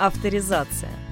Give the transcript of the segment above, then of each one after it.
Авторизация.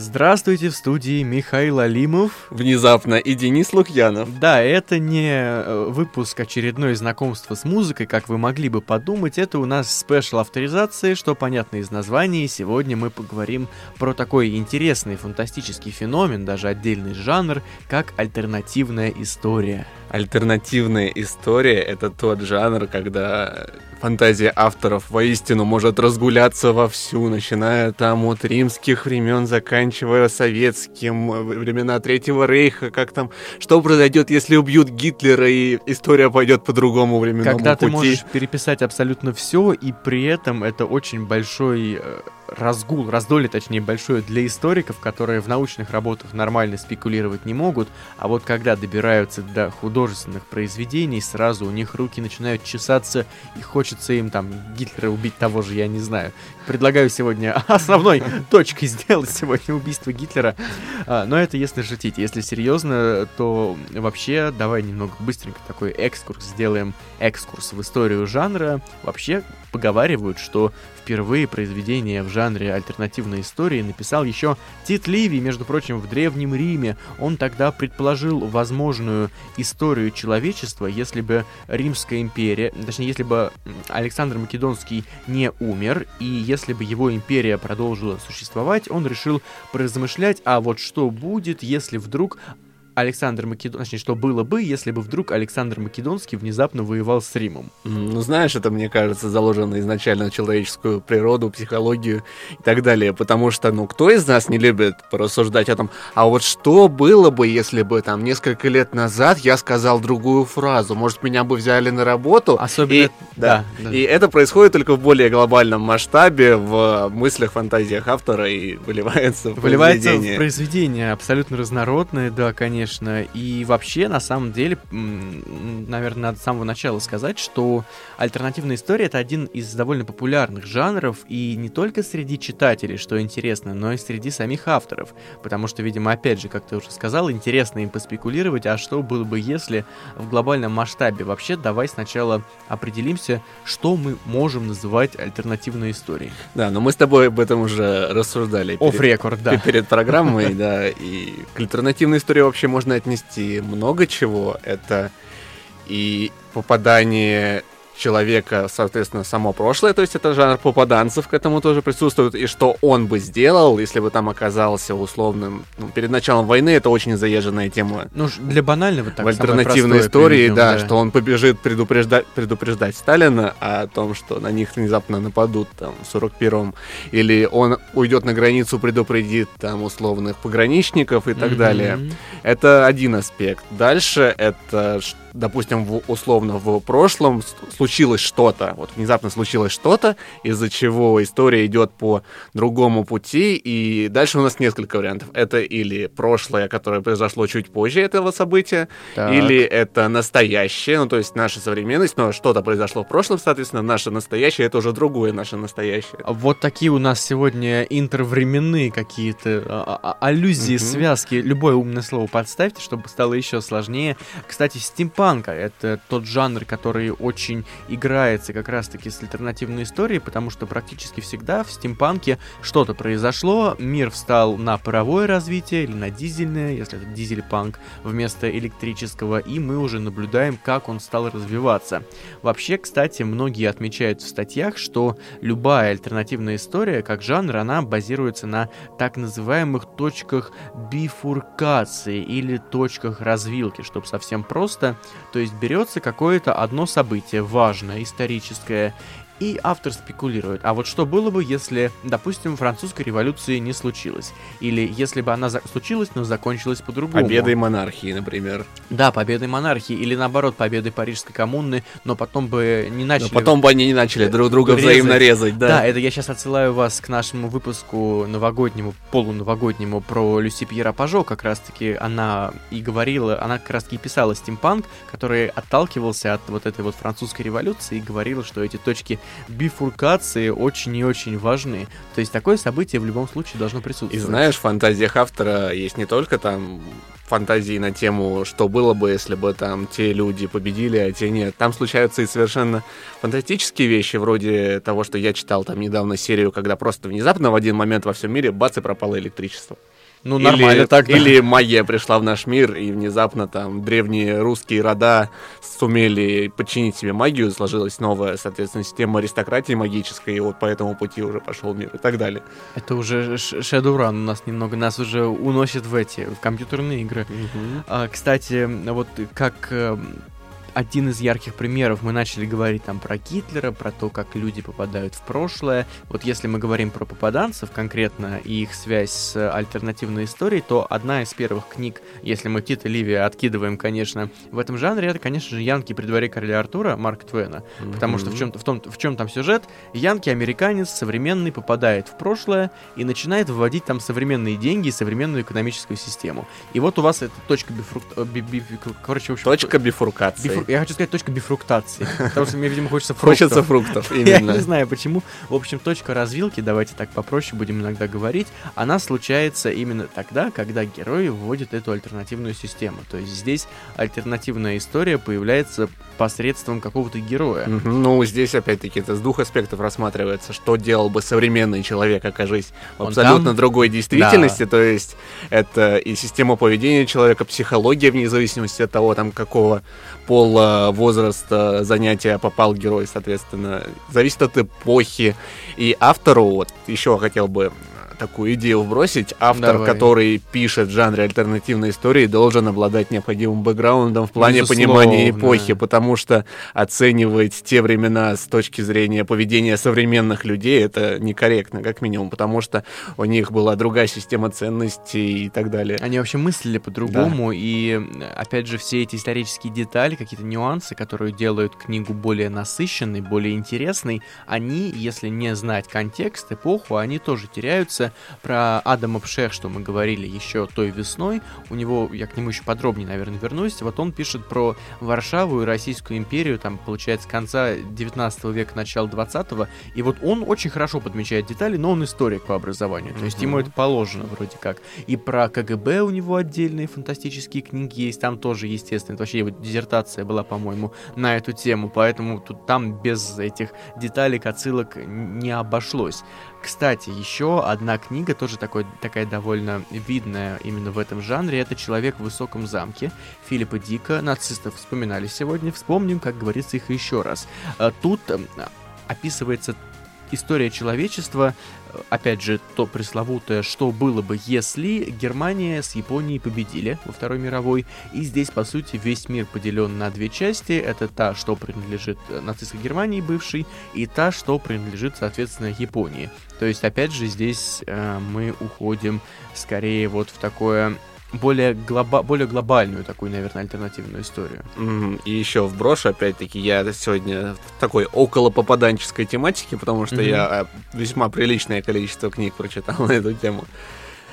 Здравствуйте, в студии Михаил Алимов. Внезапно и Денис Лукьянов. Да, это не э, выпуск очередное знакомство с музыкой, как вы могли бы подумать. Это у нас спешл авторизации, что понятно из названия. И сегодня мы поговорим про такой интересный фантастический феномен, даже отдельный жанр, как альтернативная история. Альтернативная история — это тот жанр, когда фантазия авторов воистину может разгуляться вовсю, начиная там от римских времен, заканчивая советским, э, времена Третьего Рейха, как там, что произойдет, если убьют Гитлера, и история пойдет по другому временному Когда пути. ты можешь переписать абсолютно все, и при этом это очень большой э, разгул, раздолье, точнее, большое для историков, которые в научных работах нормально спекулировать не могут, а вот когда добираются до художественных произведений, сразу у них руки начинают чесаться, и хочется им там Гитлера убить того же, я не знаю. Предлагаю сегодня основной точкой сделать сегодня убийство Гитлера, А, но это если шутить. Если серьезно, то вообще давай немного быстренько такой экскурс сделаем, экскурс в историю жанра. Вообще поговаривают, что впервые произведение в жанре альтернативной истории написал еще Тит Ливий, между прочим, в Древнем Риме. Он тогда предположил возможную историю человечества, если бы Римская империя, точнее, если бы Александр Македонский не умер, и если бы его империя продолжила существовать, он решил поразмышлять, а вот что будет, если вдруг Александр Македонский, точнее, что было бы, если бы вдруг Александр Македонский внезапно воевал с Римом. Ну, знаешь, это, мне кажется, заложено изначально в человеческую природу, психологию и так далее. Потому что, ну, кто из нас не любит порассуждать о том, а вот что было бы, если бы там несколько лет назад я сказал другую фразу? Может, меня бы взяли на работу? Особенно... И- да. да. И это происходит только в более глобальном масштабе, в мыслях, фантазиях автора и выливается в Выливается произведение. в произведение абсолютно разнородное, да, конечно. И вообще, на самом деле, наверное, надо с самого начала сказать, что альтернативная история это один из довольно популярных жанров, и не только среди читателей, что интересно, но и среди самих авторов. Потому что, видимо, опять же, как ты уже сказал, интересно им поспекулировать, а что было бы, если в глобальном масштабе. Вообще, давай сначала определимся, что мы можем называть альтернативной историей. Да, но мы с тобой об этом уже рассуждали. перед- Оф рекорд, да. перед программой, да, и к альтернативной истории вообще можно отнести много чего. Это и попадание человека, соответственно, само прошлое, то есть это жанр попаданцев к этому тоже присутствует, и что он бы сделал, если бы там оказался условным, ну, перед началом войны, это очень заезженная тема Ну, для банального так в альтернативной истории, приведем, да, что он побежит предупреждать, предупреждать Сталина о том, что на них внезапно нападут там в 41-м, или он уйдет на границу, предупредит там условных пограничников и так Мгм. далее. Это один аспект. Дальше это, ш- допустим, в- условно в прошлом случилось что-то, вот внезапно случилось что-то, из-за чего история идет по другому пути, и дальше у нас несколько вариантов. Это или прошлое, которое произошло чуть позже этого события, Так. или это настоящее, ну то есть наша современность, но что-то произошло в прошлом, соответственно, наше настоящее это уже другое наше настоящее. Вот такие у нас сегодня интервременные какие-то а, а, аллюзии, Мгм. связки. Любое умное слово подставьте, чтобы стало еще сложнее. Кстати, стимпанка — это тот жанр, который очень играется как раз-таки с альтернативной историей, потому что практически всегда в стимпанке что-то произошло, мир встал на паровое развитие или на дизельное, если это дизель-панк, вместо электрического, и мы уже наблюдаем, как он стал развиваться. Вообще, кстати, многие отмечают в статьях, что любая альтернативная история, как жанр, она базируется на так называемых точках бифуркации или точках развилки, чтобы совсем просто. То есть берется какое-то одно событие важное, историческое, и автор спекулирует, а вот что было бы, если, допустим, французской революции не случилось? Или если бы она случилась, но закончилась по-другому? Победой монархии, например. Да, победой монархии, или наоборот, победой Парижской коммуны, но потом бы не начали... Но потом бы они не начали друг друга резать. взаимно резать, да. Да, это я сейчас отсылаю вас к нашему выпуску новогоднему, полуновогоднему про Люси Пьера Пажо, как раз-таки она и говорила, она как раз-таки писала стимпанк, который отталкивался от вот этой вот французской революции и говорила, что эти точки бифуркации очень и очень важны. То есть такое событие в любом случае должно присутствовать. И знаешь, в фантазиях автора есть не только там фантазии на тему, что было бы, если бы там те люди победили, а те нет. Там случаются и совершенно фантастические вещи, вроде того, что я читал там недавно серию, когда просто внезапно в один момент во всем мире бац и пропало электричество. Ну, нормально или, так. Или магия пришла в наш мир, и внезапно там древние русские рода сумели подчинить себе магию, сложилась новая, соответственно, система аристократии магической, и вот по этому пути уже пошел мир и так далее. Это уже Shadowrun у нас немного, нас уже уносит в эти, в компьютерные игры. Мгм. А, кстати, вот как э, один из ярких примеров мы начали говорить там про Гитлера, про то, как люди попадают в прошлое. Вот если мы говорим про попаданцев конкретно и их связь с альтернативной историей, то одна из первых книг, если мы Тита Ливия откидываем, конечно, в этом жанре, это, конечно же, Янки при дворе короля Артура Марк Твена. Потому что в чем, в, том, в чем там сюжет? Янки, американец, современный, попадает в прошлое и начинает вводить там современные деньги и современную экономическую систему. И вот у вас эта точка бифрук... э, би- би- Короче, в общем... Точка бифуркации. Я хочу сказать точка бифруктации. Потому что мне, видимо, хочется Хочется фруктов. фруктов, Я именно. не знаю почему. В общем, точка развилки, давайте так попроще будем иногда говорить, она случается именно тогда, когда герои вводят эту альтернативную систему. То есть здесь альтернативная история появляется посредством какого-то героя. Ну, здесь, опять-таки, это с двух аспектов рассматривается, что делал бы современный человек, окажись в абсолютно другой действительности, то есть это и система поведения человека, психология, вне зависимости от того, там, какого пола, возраста, занятия попал герой, соответственно, зависит от эпохи. И автору, вот, еще хотел бы такую идею вбросить. Автор, Давай. который пишет в жанре альтернативной истории, должен обладать необходимым бэкграундом в плане Безусловно. понимания эпохи, потому что оценивать те времена с точки зрения поведения современных людей это некорректно, как минимум, потому что у них была другая система ценностей и так далее. Они вообще мыслили по-другому, и опять же все эти исторические детали, какие-то нюансы, которые делают книгу более насыщенной, более интересной, они, если не знать контекст, эпоху, они тоже теряются. Про Адама Пшех, что мы говорили еще той весной, у него, я к нему еще подробнее, наверное, вернусь, вот он пишет про Варшаву и Российскую империю, там, получается, конца 19 века, начала 20 и вот он очень хорошо подмечает детали, но он историк по образованию, то есть ему это положено вроде как. И про КГБ у него отдельные фантастические книги есть. Там тоже, естественно, это вообще его диссертация была, по-моему, на эту тему. Поэтому тут там без этих деталек, отсылок не обошлось. Кстати, еще одна книга, тоже такой, такая довольно видная именно в этом жанре, это «Человек в высоком замке» Филиппа Дика. Нацистов вспоминали сегодня, вспомним, как говорится, их еще раз. А Тут описывается история человечества, э, опять же, то пресловутое, что было бы, если Германия с Японией победили во Второй мировой, и здесь, по сути, весь мир поделен на две части, это та, что принадлежит э, нацистской Германии бывшей, и та, что принадлежит, соответственно, Японии. То есть, опять же, здесь э, мы уходим скорее вот в такое более, глоба- более глобальную такую, наверное, альтернативную историю. Мгм. И еще вброшу, опять-таки, я сегодня в такой около попаданческой тематике, потому что Мгм. я э, весьма приличное количество книг прочитал на эту тему.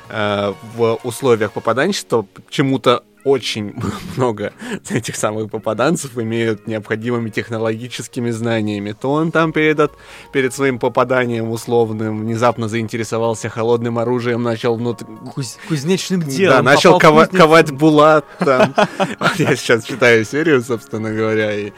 Э, В условиях попаданчества почему-то очень много этих самых попаданцев имеют необходимыми технологическими знаниями. То он там перед, от- перед своим попаданием условным внезапно заинтересовался холодным оружием, начал внутри... Куз- кузнечным Да, делом. начал попал в кова- ковать булат там. Я сейчас читаю серию, собственно говоря, и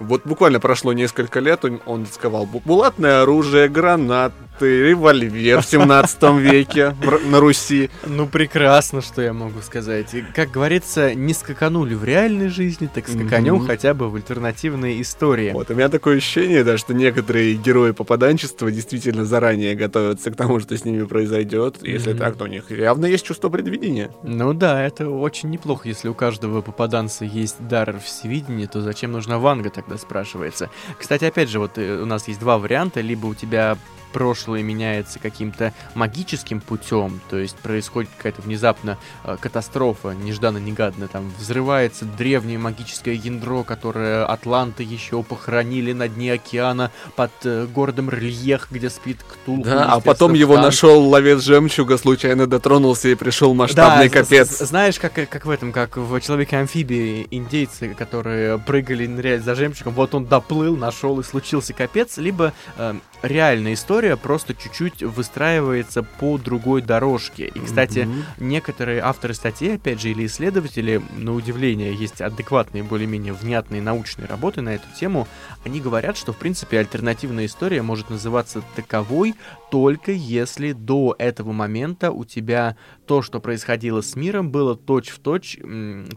вот буквально прошло несколько лет, он, он сковал бу- булатное оружие, гранаты, револьвер в 17 веке на Руси. Ну, прекрасно, что я могу сказать. И, как говорится, не скаканули в реальной жизни, так скаканем Мгм. хотя бы в альтернативной истории. Вот, у меня такое ощущение, да, что некоторые герои попаданчества действительно заранее готовятся к тому, что с ними произойдет. Если Мгм. так, то у них явно есть чувство предвидения. Ну да, это очень неплохо, если у каждого попаданца есть дар всевидения, то зачем нужна ванга тогда спрашивается. Кстати, опять же, вот э, у нас есть два варианта, либо у тебя прошлое меняется каким-то магическим путем, то есть происходит какая-то внезапно э, катастрофа, нежданно-негаданно, там взрывается древнее магическое ядро, которое атланты еще похоронили на дне океана под э, городом Рельех, где спит Ктулху. Да, а потом в его нашел ловец жемчуга, случайно дотронулся и пришел масштабный Да, капец. знаешь, как, как в этом, как в Человеке-амфибии индейцы, которые прыгали, ныряли за жемчугом, вот он доплыл, нашел и случился капец, либо э, реальная история, история просто чуть-чуть выстраивается по другой дорожке. И, кстати, mm-hmm. некоторые авторы статей, опять же, или исследователи, на удивление, есть адекватные, более-менее внятные научные работы на эту тему, они говорят, что, в принципе, альтернативная история может называться таковой только если до этого момента у тебя то, что происходило с миром, было точь-в-точь,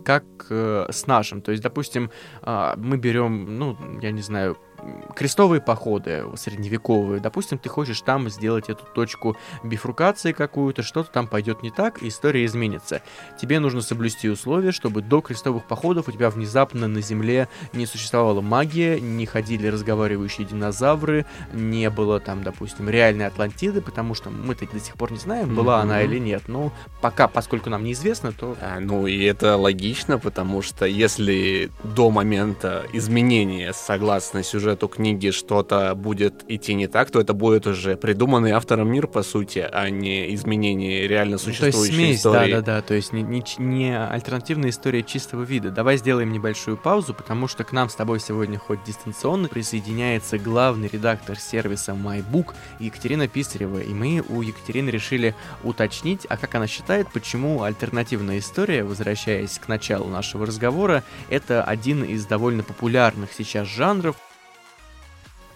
как э, с нашим. То есть, допустим, э, мы берем, ну, я не знаю, крестовые походы средневековые, допустим, ты хочешь там сделать эту точку бифрукации какую-то, что-то там пойдет не так, и история изменится. Тебе нужно соблюсти условия, чтобы до крестовых походов у тебя внезапно на Земле не существовала магия, не ходили разговаривающие динозавры, не было там, допустим, реальной Атлантиды, потому что мы-то до сих пор не знаем, была mm-hmm. она или нет. Но пока, поскольку нам неизвестно, то... А, ну и это логично, потому что если до момента изменения, согласно сюжету, сюжету книги что-то будет идти не так, то это будет уже придуманный автором мир, по сути, а не изменение реально существующей то есть смесь, истории. Да, да, да, то есть не, не, не альтернативная история чистого вида. Давай сделаем небольшую паузу, потому что к нам с тобой сегодня хоть дистанционно присоединяется главный редактор сервиса MyBook Екатерина Писарева, и мы у Екатерины решили уточнить, а как она считает, почему альтернативная история, возвращаясь к началу нашего разговора, это один из довольно популярных сейчас жанров,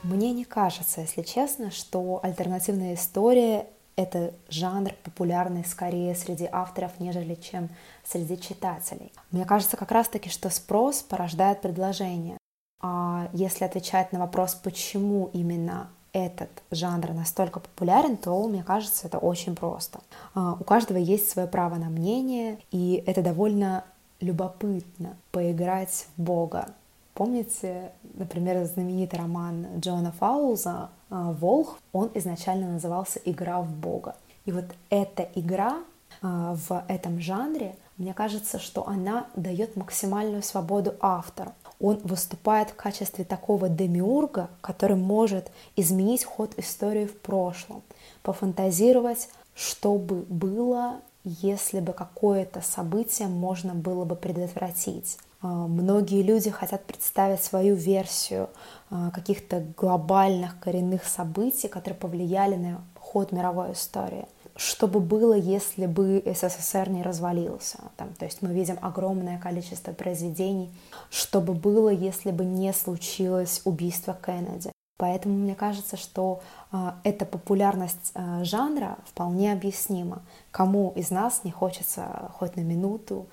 мне не кажется, если честно, что альтернативная история — это жанр популярный скорее среди авторов, нежели чем среди читателей. Мне кажется как раз-таки, что спрос порождает предложение. А если отвечать на вопрос, почему именно этот жанр настолько популярен, то, мне кажется, это очень просто. А, у каждого есть свое право на мнение, и это довольно любопытно поиграть в Бога, Помните, например, знаменитый роман Джона Фаулза а, «Волх», он изначально назывался «Игра в Бога». И вот эта игра а, в этом жанре, мне кажется, что она дает максимальную свободу автору. Он выступает в качестве такого демиурга, который может изменить ход истории в прошлом, пофантазировать, что бы было, если бы какое-то событие можно было бы предотвратить. А, многие люди хотят представить свою версию а, каких-то глобальных коренных событий, которые повлияли на ход мировой истории. Что бы было, если бы СССР не развалился? Там, то есть мы видим огромное количество произведений. Что бы было, если бы не случилось убийство Кеннеди? Поэтому мне кажется, что э, эта популярность жанра вполне объяснима. Кому из нас не хочется хоть на минуту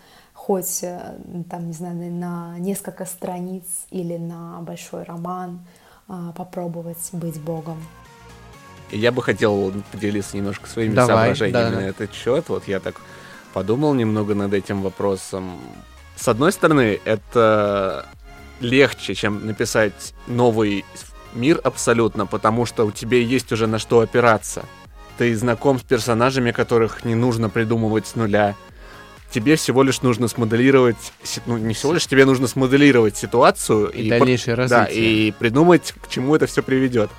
хоть, э, там, не знаю, на несколько страниц или на большой роман а, попробовать быть Богом. Я бы хотел поделиться немножко своими Давай, соображениями да, на этот счет. Вот я так подумал немного над этим вопросом. С одной стороны, это легче, чем написать новый мир абсолютно, потому что у тебя есть уже на что опираться. Ты знаком с персонажами, которых не нужно придумывать с нуля тебе всего лишь нужно смоделировать, ну не всего лишь, тебе нужно смоделировать ситуацию и, и дальнейшее развитие. Да, и придумать, к чему это все приведет.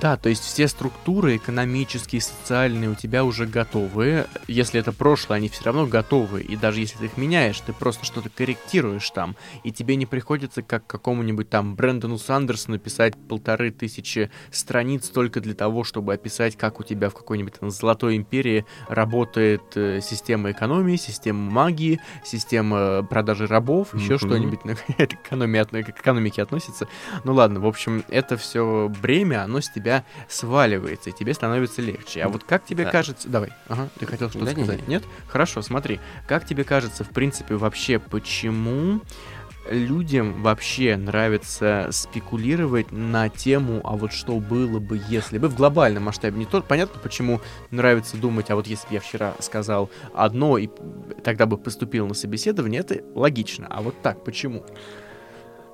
Да, то есть все структуры экономические, социальные у тебя уже готовы. Если это прошлое, они все равно готовы. И даже если ты их меняешь, ты просто что-то корректируешь там. И тебе не приходится, как какому-нибудь там Брэндону Сандерсону, писать полторы тысячи страниц только для того, чтобы описать, как у тебя в какой-нибудь там Золотой Империи работает э, система экономии, система магии, система продажи рабов, mm-hmm. еще что-нибудь. Это к экономике относится. Ну ладно, в общем, это все бремя, оно с тебя тебя сваливается, и тебе становится легче. А вот как тебе да. кажется... Давай, ага, ты хотел что-то да, сказать? Нет, нет? Хорошо, смотри. Как тебе кажется, в принципе, вообще, почему людям вообще нравится спекулировать на тему, а вот что было бы, если бы в глобальном масштабе. Не то, понятно, почему нравится думать, а вот если бы я вчера сказал одно и тогда бы поступил на собеседование, это логично. А вот так, почему?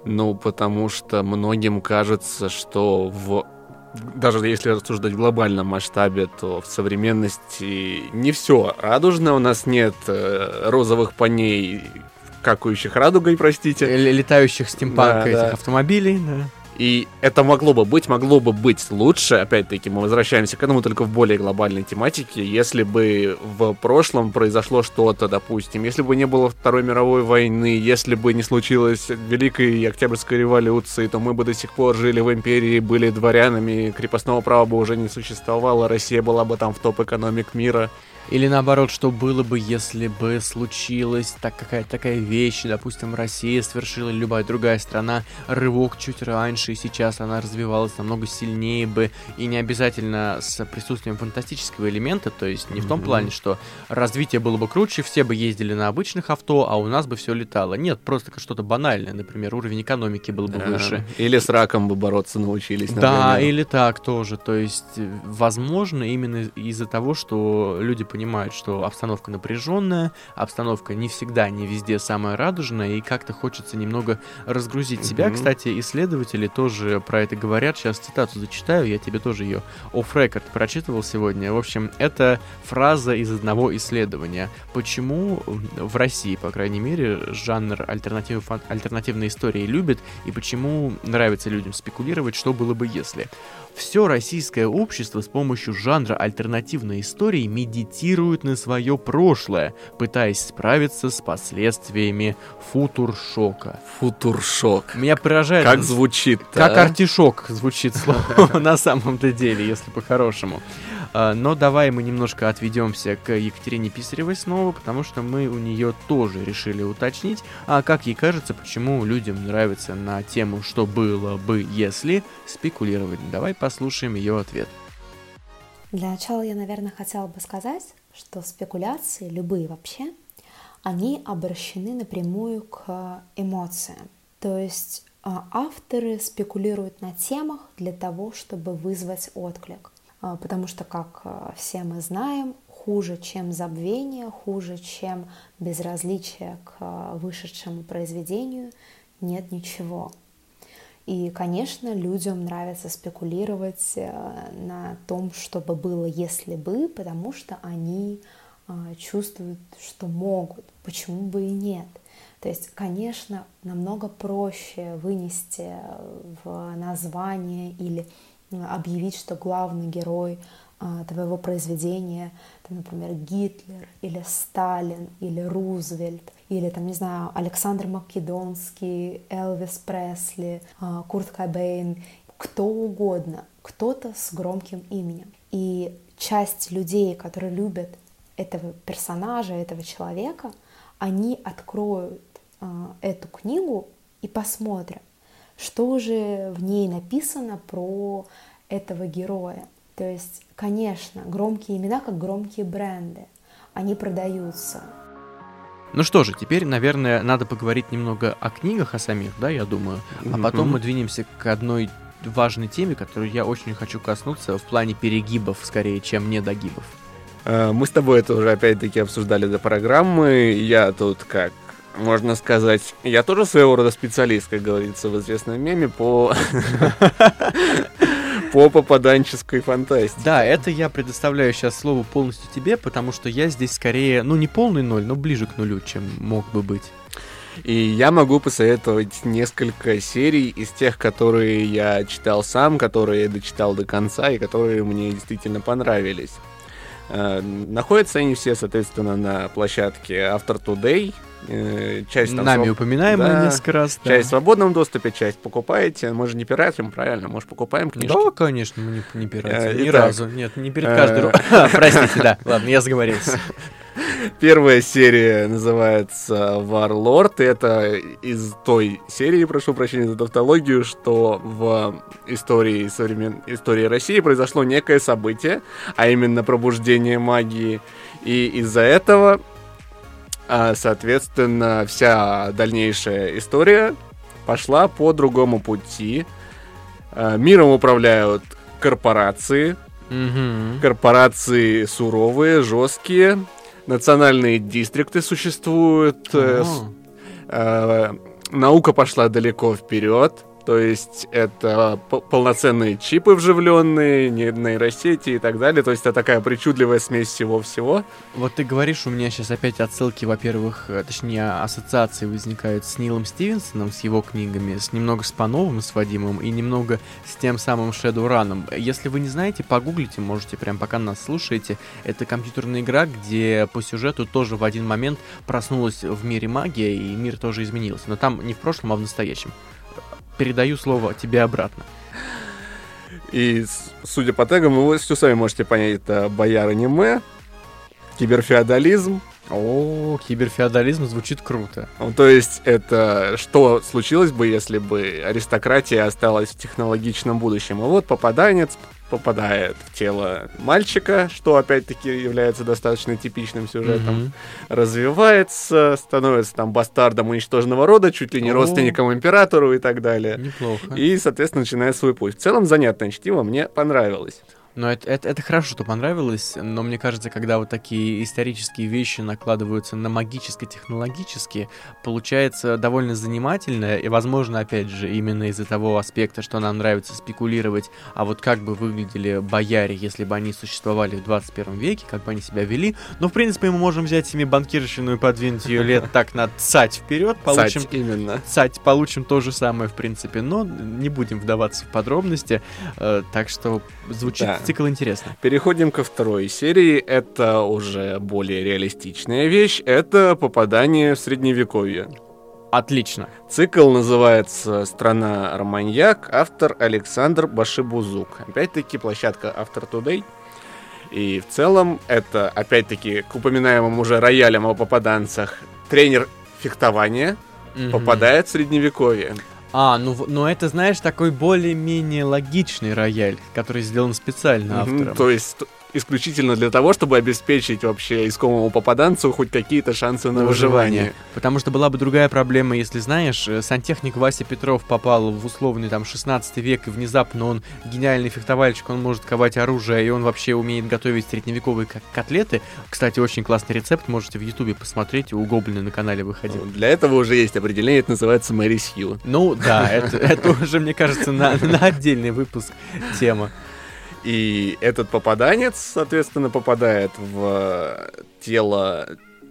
Ну, потому что многим кажется, что в даже если рассуждать в глобальном масштабе, то в современности не все радужно, у нас нет э, розовых поней, какающих радугой, простите. Л летающих стимпанк да, этих да. автомобилей, да. И это могло бы быть, могло бы быть лучше, опять-таки мы возвращаемся к этому только в более глобальной тематике, если бы в прошлом произошло что-то, допустим, если бы не было Второй мировой войны, если бы не случилось Великой Октябрьской революции, то мы бы до сих пор жили в империи, были дворянами, крепостного права бы уже не существовало, Россия была бы там в топ-экономик мира. Или наоборот, что было бы, если бы случилась так какая-то такая вещь, допустим, Россия совершила, или любая другая страна, рывок чуть раньше, и сейчас она развивалась намного сильнее бы, и не обязательно с присутствием фантастического элемента, то есть не в том плане, что развитие было бы круче, все бы ездили на обычных авто, а у нас бы все летало. Нет, просто что-то банальное, например, уровень экономики был бы выше. Или с раком бы бороться научились, например. Да, или так тоже, то есть, возможно, именно из-за того, что люди понимают, что обстановка напряженная, обстановка не всегда, не везде самая радужная, и как-то хочется немного разгрузить себя. Кстати, исследователи тоже про это говорят. Сейчас цитату зачитаю, я тебе тоже ее off-record прочитывал сегодня. В общем, это фраза из одного исследования. Почему в России, по крайней мере, жанр альтернатив, альтернативной истории любит, и почему нравится людям спекулировать, что было бы если. Все российское общество с помощью жанра альтернативной истории медитирует на свое прошлое, пытаясь справиться с последствиями футуршока. Футуршок. Меня поражает... Как звучит Как а? артишок звучит слово на самом-то деле, если по-хорошему. А, но давай мы немножко отведемся к Екатерине Писаревой снова, потому что мы у нее тоже решили уточнить, а как ей кажется, почему людям нравится на тему «что было бы, если» спекулировать. Давай послушаем ее ответ. Для начала я, наверное, хотела бы сказать, что спекуляции, любые вообще, они обращены напрямую к эмоциям. То есть а, авторы спекулируют на темах для того, чтобы вызвать отклик. А, потому что, как а, все мы знаем, хуже, чем забвение, хуже, чем безразличие к а, вышедшему произведению, нет ничего. И, конечно, людям нравится спекулировать на том, чтобы было, если бы, потому что они чувствуют, что могут, почему бы и нет. То есть, конечно, намного проще вынести в название или объявить, что главный герой а, твоего произведения, там, например, Гитлер или Сталин или Рузвельт, или, там, не знаю, Александр Македонский, Элвис Пресли, а, Курт Кобейн, кто угодно, кто-то с громким именем. И часть людей, которые любят этого персонажа, этого человека, они откроют э, эту книгу и посмотрят, что же в ней написано про этого героя. То есть, конечно, громкие имена, как громкие бренды, они продаются. Ну что же, теперь, наверное, надо поговорить немного о книгах о самих, да, я думаю. А потом мы двинемся к одной важной теме, которую я очень хочу коснуться в плане перегибов, скорее, чем недогибов. Э, мы с тобой это уже опять-таки обсуждали до программы. Я тут как можно сказать, я тоже своего рода специалист, как говорится в известном меме, по по попаданческой фантастике. Да, это я предоставляю сейчас слово полностью тебе, потому что я здесь скорее, ну не полный ноль, но ближе к нулю, чем мог бы быть. И я могу посоветовать несколько серий из тех, которые я читал сам, которые я дочитал до конца и которые мне действительно понравились. Э, находятся они все, соответственно, на площадке After Today. Э, часть там Нами упоминаемая да, несколько раз. Да. Часть в свободном доступе, часть покупаете. Мы же не пиратим, правильно? Мы же покупаем книжки. Да, конечно, мы не, не пиратим. Э, Ни разу. Нет, не перед каждой... Простите, да. Ладно, я заговорился. Первая серия называется Warlord. Это из той серии, прошу прощения за тавтологию, что в истории, современ... истории России произошло некое событие, а именно пробуждение магии. И из-за этого, а, соответственно, вся дальнейшая история пошла по другому пути. А, миром управляют корпорации, Угу. Корпорации суровые, жесткие, национальные дистрикты существуют. Э, э, наука пошла далеко вперед. То есть это полноценные чипы вживленные, нейросети и так далее. То есть это такая причудливая смесь всего-всего. Вот ты говоришь, у меня сейчас опять отсылки, во-первых, э, точнее, ассоциации возникают с Нилом Стивенсоном, с его книгами, с немного с Пановым, с Вадимом, и немного с тем самым Shadowrun. Если вы не знаете, погуглите, можете прям пока нас слушаете. Это компьютерная игра, где по сюжету тоже в один момент проснулась в мире магия, и мир тоже изменился. Но там не в прошлом, а в настоящем передаю слово тебе обратно. И судя по тегам, вы все сами можете понять, это бояр аниме, киберфеодализм. О, киберфеодализм звучит круто. Ну, то есть это что случилось бы, если бы аристократия осталась в технологичном будущем? И вот попаданец попадает в тело мальчика, что опять-таки является достаточно типичным сюжетом, mm-hmm. развивается, становится там бастардом уничтоженного рода, чуть ли не oh. родственником императору и так далее. Неплохо. И, соответственно, начинает свой путь. В целом занятное чтиво, мне понравилось. Но это, это, это хорошо, что понравилось, но мне кажется, когда вот такие исторические вещи накладываются на магическо-технологические, получается довольно занимательно, и, возможно, опять же, именно из-за того аспекта, что нам нравится спекулировать, а вот как бы выглядели бояре, если бы они существовали в 21 веке, как бы они себя вели. Но, в принципе, мы можем взять себе банкирщину и подвинуть ее лет так на цать вперед, получим... Цать, именно. Цать, получим то же самое, в принципе, но не будем вдаваться в подробности, э, так что звучит цикл интересно. Переходим ко второй серии. Это уже более реалистичная вещь. Это попадание в средневековье. Отлично. Цикл называется «Страна Арманьяк», автор Александр Башибузук. Опять-таки, площадка Автор Today. И в целом это, опять-таки, к упоминаемым уже роялям о попаданцах, тренер фехтования mm-hmm. попадает в средневековье. А, ну, ну это, знаешь, такой более-менее логичный рояль, который сделан специально автором. Mm-hmm, то есть исключительно для того, чтобы обеспечить вообще искомому попаданцу хоть какие-то шансы на, на выживание. выживание. Потому что была бы другая проблема, если знаешь, э, сантехник Вася Петров попал в условный там 16 век, и внезапно он гениальный фехтовальщик, он может ковать оружие, и он вообще умеет готовить средневековые котлеты. Кстати, очень классный рецепт, можете в Ютубе посмотреть, у Гоблина на канале выходил. Ну, для этого уже есть определение, это называется Мэри Сью. Ну да, это уже, мне кажется, на отдельный выпуск тема. И этот попаданец, соответственно, попадает в тело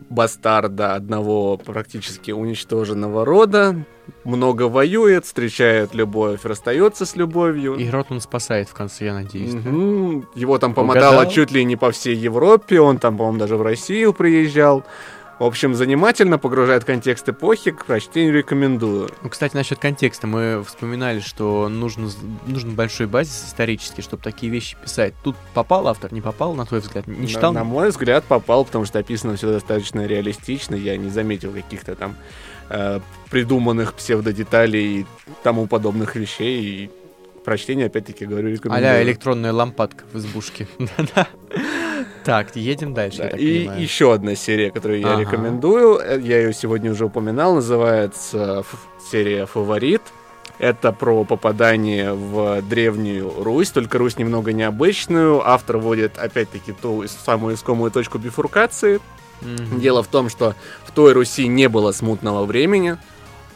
бастарда одного практически уничтоженного рода, много воюет, встречает любовь, расстается с любовью. И род он спасает в конце, я надеюсь. Угу. Да? Его там помотало чуть ли не по всей Европе, он там, по-моему, даже в Россию приезжал. В общем, занимательно, погружает контекст эпохи, к прочтению рекомендую. Ну, кстати, насчет контекста. Мы вспоминали, что нужен, нужен большой базис исторический, чтобы такие вещи писать. Тут попал автор, не попал, на твой взгляд? Не читал? На, на мой взгляд, попал, потому что описано все достаточно реалистично. Я не заметил каких-то там э, придуманных псевдодеталей и тому подобных вещей. И прочтение, опять-таки, говорю, рекомендую. Аля электронная лампадка в избушке. Да-да. Так, едем дальше. Да, и понимаю. еще одна серия, которую я ага. рекомендую, я ее сегодня уже упоминал, называется серия «Фаворит». Это про попадание в древнюю Русь, только Русь немного необычную. Автор вводит, опять-таки, ту самую искомую точку бифуркации. Mm-hmm. Дело в том, что в той Руси не было смутного времени.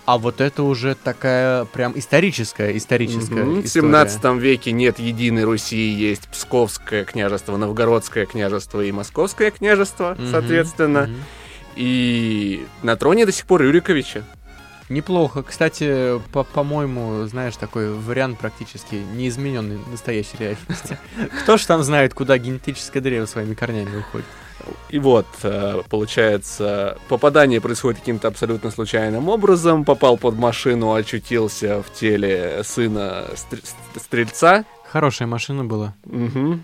А вот это уже такая прям историческая, историческая mm-hmm. история. В 17 веке нет единой Руси, есть Псковское княжество, Новгородское княжество и Московское княжество, mm-hmm. соответственно. Mm-hmm. И на троне до сих пор Юриковича. Неплохо. Кстати, по- по-моему, знаешь, такой вариант практически неизмененный настоящей реальности. Кто ж там знает, куда генетическое древо своими корнями уходит? И вот, э, получается, попадание происходит каким-то абсолютно случайным образом. Попал под машину, очутился в теле сына стрельца. Хорошая машина была. Угу.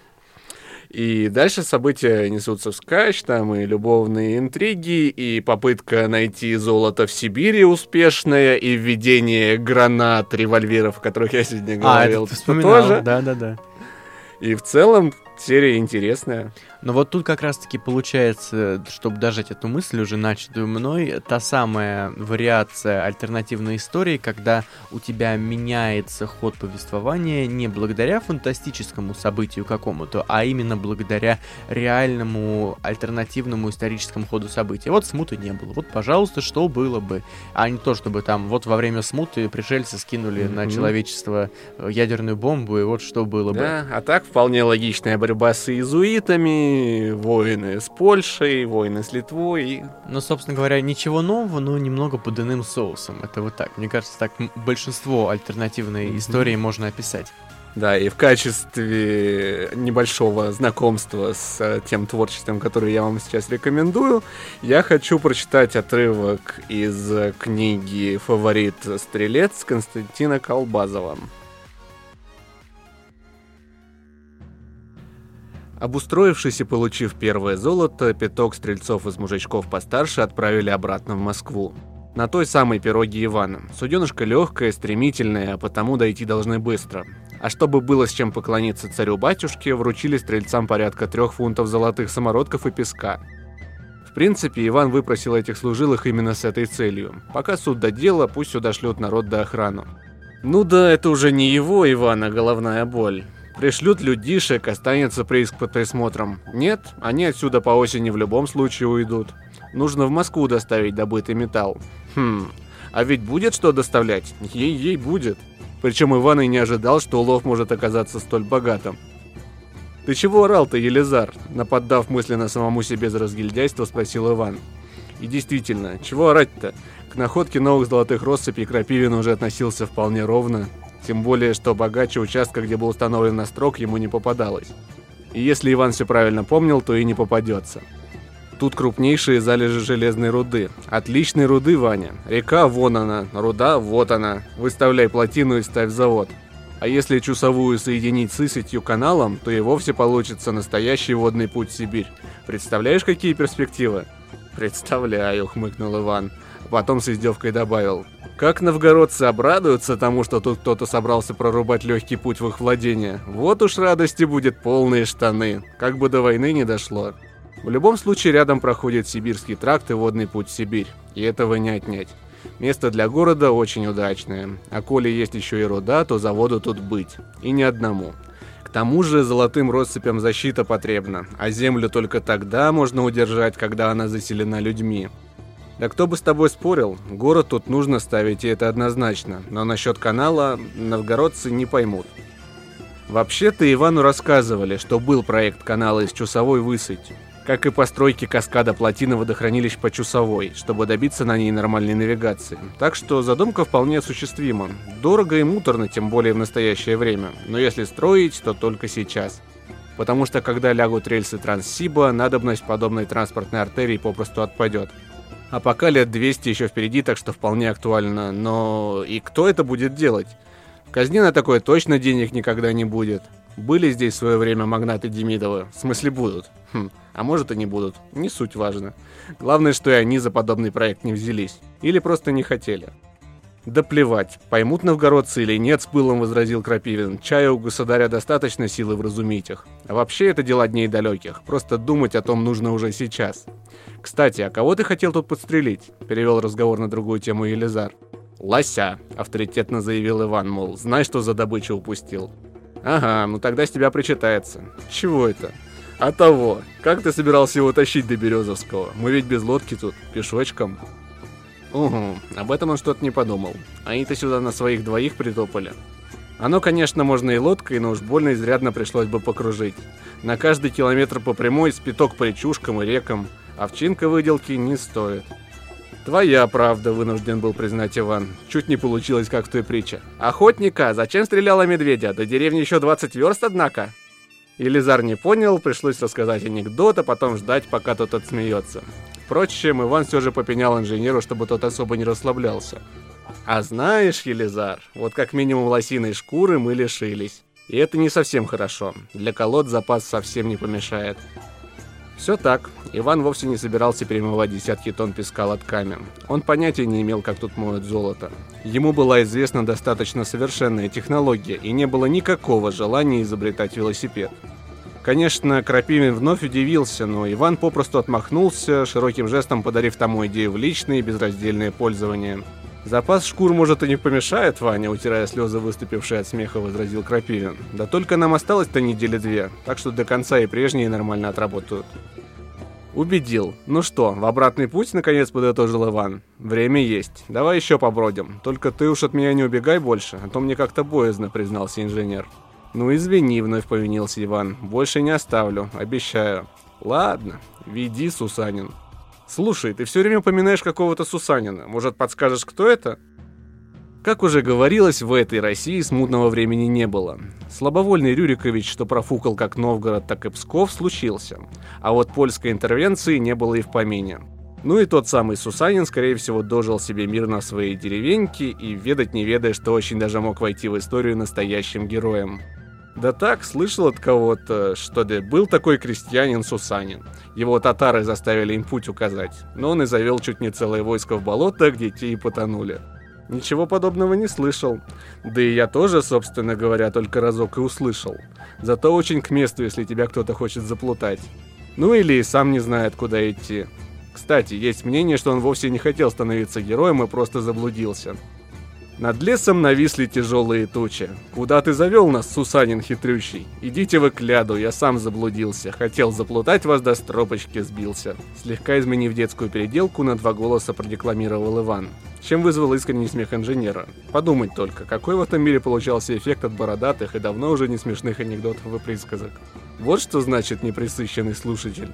И дальше события несутся вскачь, там и любовные интриги, и попытка найти золото в Сибири успешная, и введение гранат, револьверов, о которых я сегодня говорил. А, это ты вспоминал, тоже. да, да, да. И в целом серия интересная. Но вот тут как раз-таки получается, чтобы дожать эту мысль, уже начатую мной, та самая вариация альтернативной истории, когда у тебя меняется ход повествования не благодаря фантастическому событию какому-то, а именно благодаря реальному альтернативному историческому ходу событий. Вот смуты не было. Вот, пожалуйста, что было бы? А не то, чтобы там вот во время смуты пришельцы скинули mm-hmm. на человечество ядерную бомбу, и вот что было да, бы. Да, а так вполне логичная борьба с иезуитами, войны с Польшей, войны с Литвой. Ну, собственно говоря, ничего нового, но немного под иным соусом. Это вот так. Мне кажется, так большинство альтернативной mm-hmm. истории можно описать. Да, и в качестве небольшого знакомства с э, тем творчеством, которое я вам сейчас рекомендую, я хочу прочитать отрывок из книги «Фаворит стрелец» Константина Колбазова. Обустроившись и получив первое золото, пяток стрельцов из мужичков постарше отправили обратно в Москву. На той самой пироге Ивана. Суденышко легкое, стремительное, а потому дойти должны быстро. А чтобы было с чем поклониться царю-батюшке, вручили стрельцам порядка трех фунтов золотых самородков и песка. В принципе, Иван выпросил этих служилых именно с этой целью. Пока суд до дела, пусть сюда шлют народ до охрану. Ну да, это уже не его, Ивана, головная боль. Пришлют людишек, останется прииск под присмотром. Нет, они отсюда по осени в любом случае уйдут. Нужно в Москву доставить добытый металл. Хм, а ведь будет что доставлять? Ей-ей будет. Причем Иван и не ожидал, что улов может оказаться столь богатым. «Ты чего орал-то, Елизар?» Наподдав мысленно самому себе за разгильдяйство, спросил Иван. И действительно, чего орать-то? К находке новых золотых россыпей Крапивин уже относился вполне ровно, тем более, что богаче участка, где был установлен настрок, ему не попадалось. И если Иван все правильно помнил, то и не попадется. Тут крупнейшие залежи железной руды. Отличной руды, Ваня. Река вон она, руда вот она. Выставляй плотину и ставь завод. А если чусовую соединить с Исытью каналом, то и вовсе получится настоящий водный путь в Сибирь. Представляешь, какие перспективы? Представляю, хмыкнул Иван. Потом с издевкой добавил. Как новгородцы обрадуются тому, что тут кто-то собрался прорубать легкий путь в их владение. Вот уж радости будет полные штаны, как бы до войны не дошло. В любом случае рядом проходит Сибирский тракт и водный путь в Сибирь, и этого не отнять. Место для города очень удачное, а коли есть еще и руда, то заводу тут быть, и не одному. К тому же золотым россыпям защита потребна, а землю только тогда можно удержать, когда она заселена людьми. Да кто бы с тобой спорил, город тут нужно ставить, и это однозначно, но насчет канала новгородцы не поймут. Вообще-то Ивану рассказывали, что был проект канала из Чусовой высыть, как и постройки каскада плотины водохранилищ по Чусовой, чтобы добиться на ней нормальной навигации. Так что задумка вполне осуществима. Дорого и муторно, тем более в настоящее время, но если строить, то только сейчас. Потому что когда лягут рельсы Транссиба, надобность подобной транспортной артерии попросту отпадет. А пока лет 200 еще впереди, так что вполне актуально. Но и кто это будет делать? В казне на такое точно денег никогда не будет. Были здесь в свое время магнаты Демидовы? В смысле будут? Хм, а может и не будут. Не суть важно. Главное, что и они за подобный проект не взялись. Или просто не хотели. Да плевать, поймут новгородцы или нет, с пылом возразил Крапивин. Чая у государя достаточно силы вразумить их. А вообще это дела дней далеких. Просто думать о том нужно уже сейчас. «Кстати, а кого ты хотел тут подстрелить?» – перевел разговор на другую тему Елизар. «Лося», – авторитетно заявил Иван, мол, знай, что за добычу упустил. «Ага, ну тогда с тебя причитается». «Чего это?» «А того. Как ты собирался его тащить до Березовского? Мы ведь без лодки тут, пешочком». «Угу, об этом он что-то не подумал. Они-то сюда на своих двоих притопали». Оно, конечно, можно и лодкой, но уж больно изрядно пришлось бы покружить. На каждый километр по прямой спиток по речушкам и рекам – Овчинка выделки не стоит. Твоя правда, вынужден был признать Иван. Чуть не получилось, как в той притче. Охотника, зачем стреляла медведя? До деревни еще 20 верст, однако. Елизар не понял, пришлось рассказать анекдот, а потом ждать, пока тот отсмеется. Впрочем, Иван все же попенял инженеру, чтобы тот особо не расслаблялся. А знаешь, Елизар, вот как минимум лосиной шкуры мы лишились. И это не совсем хорошо. Для колод запас совсем не помешает. Все так. Иван вовсе не собирался перемывать десятки тонн песка лотками. Он понятия не имел, как тут моют золото. Ему была известна достаточно совершенная технология, и не было никакого желания изобретать велосипед. Конечно, Крапивин вновь удивился, но Иван попросту отмахнулся, широким жестом подарив тому идею в личное и безраздельное пользование. «Запас шкур, может, и не помешает, Ваня», утирая слезы, выступившие от смеха, возразил Крапивин. «Да только нам осталось-то недели две, так что до конца и прежние нормально отработают». «Убедил. Ну что, в обратный путь, наконец, подытожил Иван. Время есть. Давай еще побродим. Только ты уж от меня не убегай больше, а то мне как-то боязно», признался инженер. «Ну извини», — вновь повинился Иван. «Больше не оставлю, обещаю». «Ладно, веди, Сусанин». «Слушай, ты все время упоминаешь какого-то Сусанина. Может, подскажешь, кто это?» Как уже говорилось, в этой России смутного времени не было. Слабовольный Рюрикович, что профукал как Новгород, так и Псков, случился. А вот польской интервенции не было и в помине. Ну и тот самый Сусанин, скорее всего, дожил себе мирно в своей деревеньке и ведать не ведая, что очень даже мог войти в историю настоящим героем. Да так, слышал от кого-то, что да, был такой крестьянин Сусанин. Его татары заставили им путь указать, но он и завел чуть не целое войско в болото, где те и потонули. Ничего подобного не слышал. Да и я тоже, собственно говоря, только разок и услышал. Зато очень к месту, если тебя кто-то хочет заплутать. Ну или сам не знает, куда идти. Кстати, есть мнение, что он вовсе не хотел становиться героем и просто заблудился. Над лесом нависли тяжелые тучи. «Куда ты завел нас, Сусанин хитрющий? Идите вы к ляду, я сам заблудился. Хотел заплутать вас, до стропочки сбился». Слегка изменив детскую переделку, на два голоса продекламировал Иван. Чем вызвал искренний смех инженера. Подумать только, какой в этом мире получался эффект от бородатых и давно уже не смешных анекдотов и присказок. Вот что значит неприсыщенный слушатель.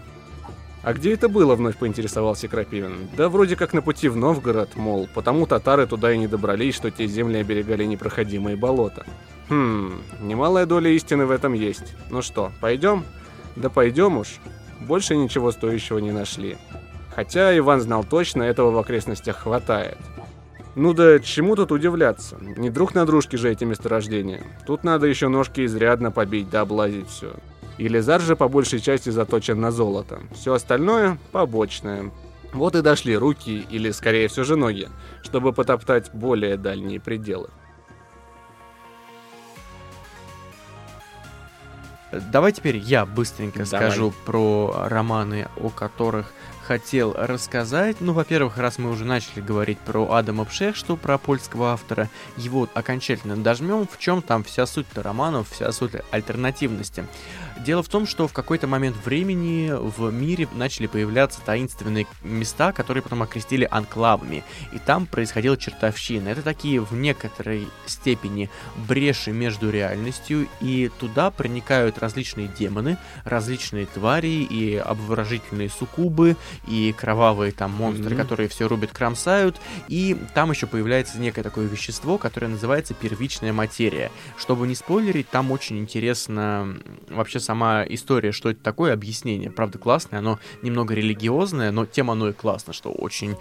«А где это было?» — вновь поинтересовался Крапивин. «Да вроде как на пути в Новгород, мол, потому татары туда и не добрались, что те земли оберегали непроходимые болота». «Хм, немалая доля истины в этом есть. Ну что, пойдем?» «Да пойдем уж. Больше ничего стоящего не нашли». Хотя Иван знал точно, этого в окрестностях хватает. Ну да чему тут удивляться? Не друг на дружке же эти месторождения. Тут надо еще ножки изрядно побить да облазить все. И Лизар же по большей части заточен на золото. Все остальное – побочное. Вот и дошли руки, или скорее все же ноги, чтобы потоптать более дальние пределы. Давай теперь я быстренько Давай. скажу про романы, о которых хотел рассказать. Ну, во-первых, раз мы уже начали говорить про Адама Пшешту, про польского автора, его окончательно дожмем. В чем там вся суть романов, вся суть альтернативности? Дело в том, что в какой-то момент времени в мире начали появляться таинственные места, которые потом окрестили анклавами. И там происходила чертовщина. Это такие в некоторой степени бреши между реальностью, и туда проникают различные демоны, различные твари и обворожительные суккубы, и кровавые там монстры, mm-hmm. которые все рубят, кромсают, и там еще появляется некое такое вещество, которое называется первичная материя. Чтобы не спойлерить, там очень интересно вообще сама история, что это такое, объяснение. Правда, классное, оно немного религиозное, но тем оно и классно, что очень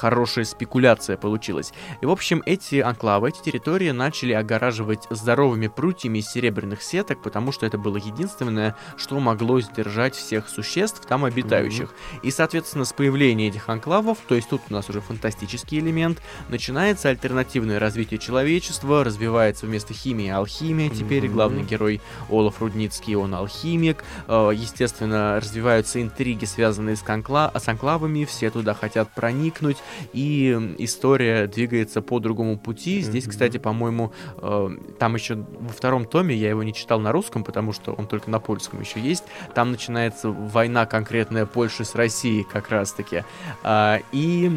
хорошая спекуляция получилась. И, в общем, эти анклавы, эти территории начали огораживать здоровыми прутьями из серебряных сеток, потому что это было единственное, что могло сдержать всех существ там обитающих. Mm-hmm. И, соответственно, с появлением этих анклавов, то есть тут у нас уже фантастический элемент, начинается альтернативное развитие человечества, развивается вместо химии алхимия, теперь mm-hmm. главный герой Олаф Рудницкий, он алхимик, э, естественно, развиваются интриги, связанные с, конкла- с анклавами, все туда хотят проникнуть, и история двигается по другому пути. Здесь, кстати, по-моему, э, там еще во втором томе, я его не читал на русском, потому что он только на польском еще есть, там начинается война конкретная Польши с Россией как раз-таки. Э, и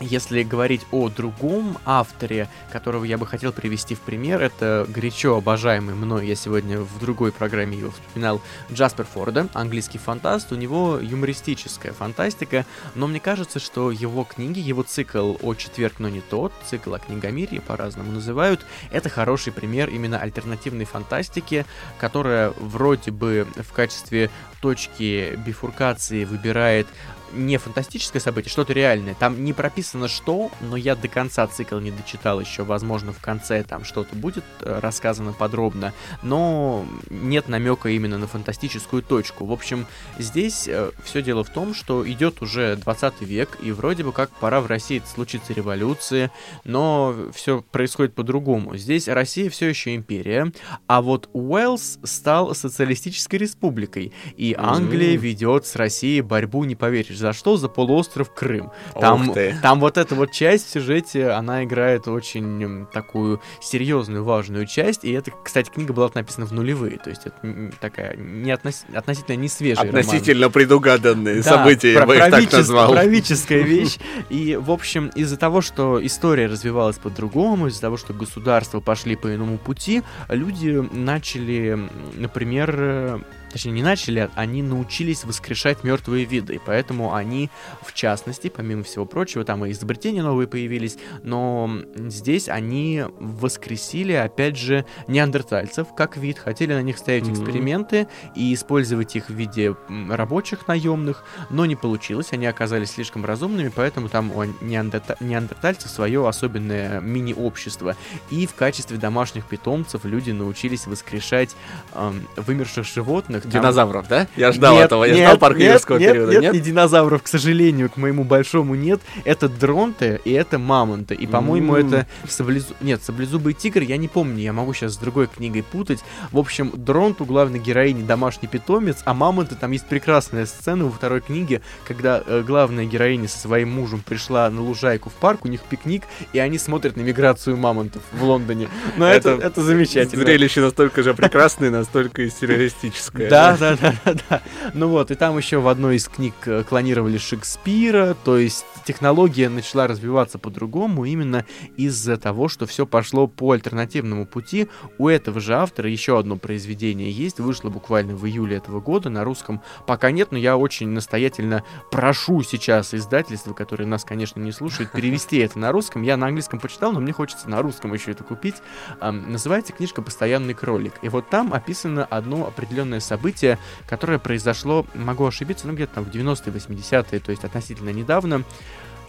если говорить о другом авторе, которого я бы хотел привести в пример, это горячо обожаемый мной, я сегодня в другой программе его вспоминал, Джаспер Форда, английский фантаст, у него юмористическая фантастика, но мне кажется, что его книги, его цикл «О четверг, но не тот», цикл о книгомирии по-разному называют, это хороший пример именно альтернативной фантастики, которая вроде бы в качестве точки бифуркации выбирает не фантастическое событие, что-то реальное. Там не прописано что, но я до конца цикл не дочитал еще. Возможно, в конце там что-то будет э, рассказано подробно, но нет намека именно на фантастическую точку. В общем, здесь э, все дело в том, что идет уже 20 век, и вроде бы как пора в России случиться революция, но все происходит по-другому. Здесь Россия все еще империя, а вот Уэльс стал социалистической республикой, и Англия ведет с Россией борьбу, не поверишь, за что? За полуостров Крым. Там, там вот эта вот часть в сюжете, она играет очень такую серьезную, важную часть, и это, кстати, книга была написана в нулевые, то есть это такая не относ... относительно не свежая Относительно роман. предугаданные да, события, я бы их так назвал. Правительская вещь, и, в общем, из-за того, что история развивалась по-другому, из-за того, что государства пошли по иному пути, люди начали, например, точнее не начали, они научились воскрешать мертвые виды, и поэтому они, в частности, помимо всего прочего, там и изобретения новые появились, но здесь они воскресили, опять же, неандертальцев как вид, хотели на них ставить mm-hmm. эксперименты и использовать их в виде рабочих наемных, но не получилось, они оказались слишком разумными, поэтому там у неандерта- неандертальцев свое особенное мини-общество, и в качестве домашних питомцев люди научились воскрешать эм, вымерших животных, Динозавров, да? Я ждал нет, этого, я нет, ждал парк нет, нет, периода, нет? Нет, не динозавров, к сожалению, к моему большому нет. Это дронты и это мамонты. И, по-моему, mm. это саблезу... Нет, саблезубый тигр, я не помню, я могу сейчас с другой книгой путать. В общем, дронт у главной героини домашний питомец, а мамонты, там есть прекрасная сцена во второй книге, когда э, главная героиня со своим мужем пришла на лужайку в парк, у них пикник, и они смотрят на миграцию мамонтов в Лондоне. Но это, это, это замечательно. Зрелище настолько же прекрасное, настолько и сюрреалистическое. Да, да, да, да, да. Ну вот, и там еще в одной из книг э, клонировали Шекспира, то есть технология начала развиваться по-другому именно из-за того, что все пошло по альтернативному пути. У этого же автора еще одно произведение есть, вышло буквально в июле этого года, на русском пока нет, но я очень настоятельно прошу сейчас издательства, которые нас, конечно, не слушают, перевести это на русском. Я на английском почитал, но мне хочется на русском еще это купить. Называется книжка «Постоянный кролик». И вот там описано одно определенное событие, событие, которое произошло, могу ошибиться, ну где-то там в 90-е, 80-е, то есть относительно недавно.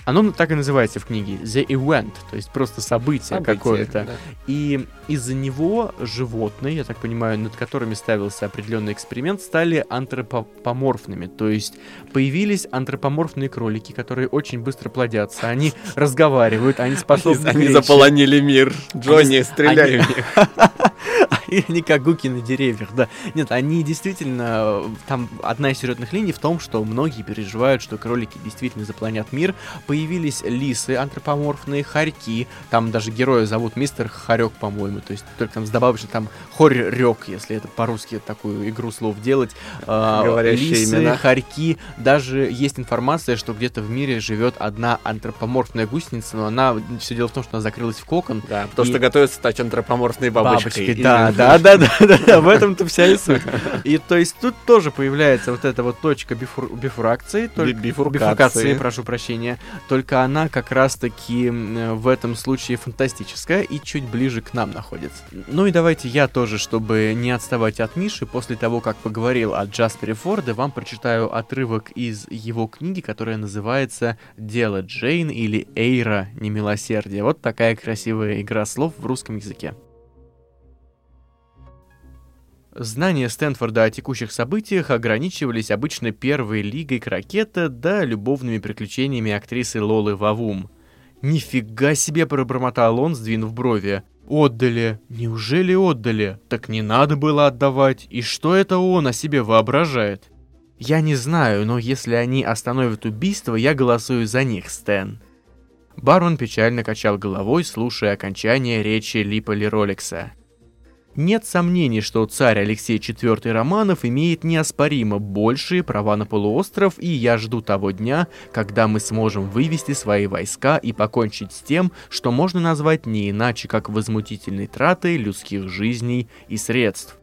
Оно так и называется в книге The Event, то есть просто событие, событие какое-то. Да. И из-за него животные, я так понимаю, над которыми ставился определенный эксперимент, стали антропоморфными. То есть появились антропоморфные кролики, которые очень быстро плодятся. Они разговаривают, они способны. Они заполонили мир. Джонни, стреляй в них. Они как гуки на деревьях, да. Нет, они действительно... Там одна из сюжетных линий в том, что многие переживают, что кролики действительно заполонят мир. Появились лисы антропоморфные, хорьки. Там даже героя зовут мистер Хорек, по-моему. То есть только там добавишь, что там хорек, если это по-русски такую игру слов делать. А, Говорящие Лисы, имена. хорьки. Даже есть информация, что где-то в мире живет одна антропоморфная гусеница, но она... Все дело в том, что она закрылась в кокон. Да, потому и... что готовится стать антропоморфной бабочкой. бабочкой да, да, да, да, да, да, в этом-то вся и суть. И то есть тут тоже появляется вот эта вот точка бифур, бифуракции, только, бифуркации. бифуркации, прошу прощения, только она как раз-таки в этом случае фантастическая и чуть ближе к нам находится. Ну и давайте я тоже, чтобы не отставать от Миши, после того, как поговорил о Джаспере Форде, вам прочитаю отрывок из его книги, которая называется «Дело Джейн» или «Эйра немилосердие». Вот такая красивая игра слов в русском языке. Знания Стэнфорда о текущих событиях ограничивались обычно первой лигой крокета да любовными приключениями актрисы Лолы Вавум. «Нифига себе!» — пробормотал он, сдвинув брови. «Отдали! Неужели отдали? Так не надо было отдавать! И что это он о себе воображает?» «Я не знаю, но если они остановят убийство, я голосую за них, Стэн». Барон печально качал головой, слушая окончание речи Липоли Ролекса. Нет сомнений, что царь Алексей IV Романов имеет неоспоримо большие права на полуостров, и я жду того дня, когда мы сможем вывести свои войска и покончить с тем, что можно назвать не иначе, как возмутительной тратой людских жизней и средств.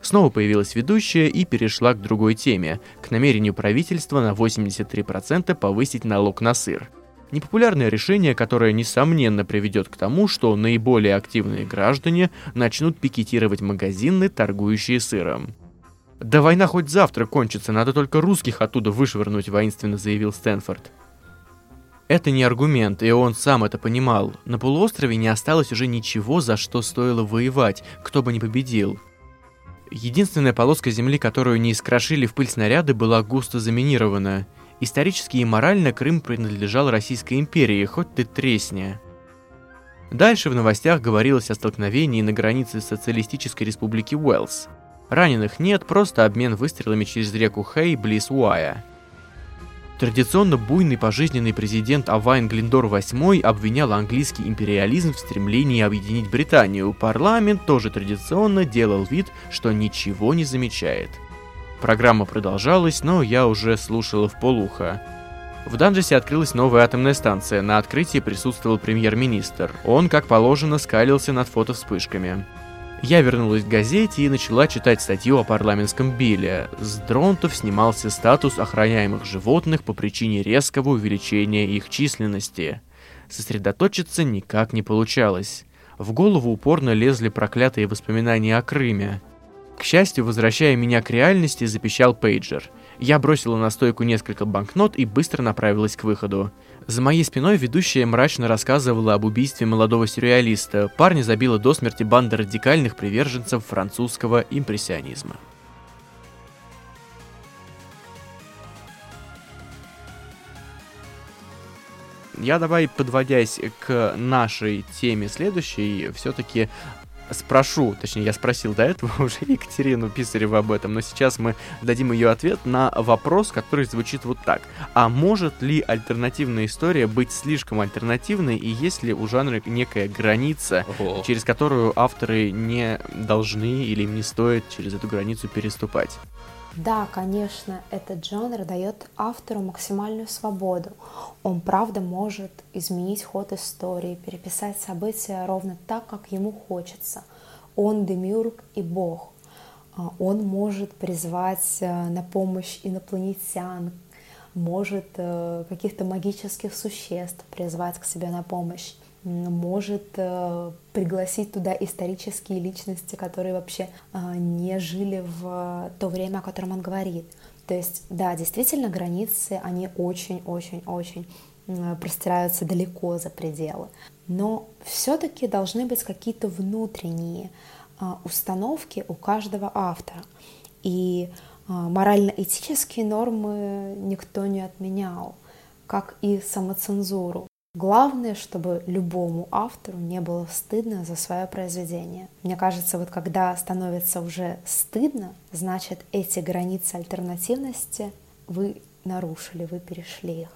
Снова появилась ведущая и перешла к другой теме, к намерению правительства на 83% повысить налог на сыр – Непопулярное решение, которое, несомненно, приведет к тому, что наиболее активные граждане начнут пикетировать магазины, торгующие сыром. «Да война хоть завтра кончится, надо только русских оттуда вышвырнуть», — воинственно заявил Стэнфорд. Это не аргумент, и он сам это понимал. На полуострове не осталось уже ничего, за что стоило воевать, кто бы ни победил. Единственная полоска земли, которую не искрошили в пыль снаряды, была густо заминирована. Исторически и морально Крым принадлежал Российской империи, хоть ты тресни. Дальше в новостях говорилось о столкновении на границе Социалистической Республики Уэльс. Раненых нет, просто обмен выстрелами через реку Хей близ Уая. Традиционно буйный пожизненный президент Авайн Глиндор VIII обвинял английский империализм в стремлении объединить Британию. Парламент тоже традиционно делал вид, что ничего не замечает. Программа продолжалась, но я уже слушала в полухо. В Данжесе открылась новая атомная станция. На открытии присутствовал премьер-министр. Он, как положено, скалился над фотовспышками. Я вернулась к газете и начала читать статью о парламентском биле. С дронтов снимался статус охраняемых животных по причине резкого увеличения их численности. Сосредоточиться никак не получалось. В голову упорно лезли проклятые воспоминания о Крыме. К счастью, возвращая меня к реальности, запищал пейджер. Я бросила на стойку несколько банкнот и быстро направилась к выходу. За моей спиной ведущая мрачно рассказывала об убийстве молодого сюрреалиста. Парня забила до смерти банда радикальных приверженцев французского импрессионизма. Я давай, подводясь к нашей теме следующей, все-таки спрошу, точнее, я спросил до этого уже Екатерину Писареву об этом, но сейчас мы дадим ее ответ на вопрос, который звучит вот так. А может ли альтернативная история быть слишком альтернативной, и есть ли у жанра некая граница, Ого. через которую авторы не должны или им не стоит через эту границу переступать? Да, конечно, этот жанр дает автору максимальную свободу. Он, правда, может изменить ход истории, переписать события ровно так, как ему хочется. Он демиург и бог. А, он может призвать э, на помощь инопланетян, может э, каких-то магических существ призвать к себе на помощь может э, пригласить туда исторические личности, которые вообще э, не жили в то время, о котором он говорит. То есть, да, действительно, границы, они очень-очень-очень э, простираются далеко за пределы. Но все-таки должны быть какие-то внутренние установки у каждого автора. И морально-этические нормы никто не отменял, как и самоцензуру. Главное, чтобы любому автору не было стыдно за свое произведение. Мне кажется, вот когда становится уже стыдно, значит эти границы альтернативности вы нарушили, вы перешли их.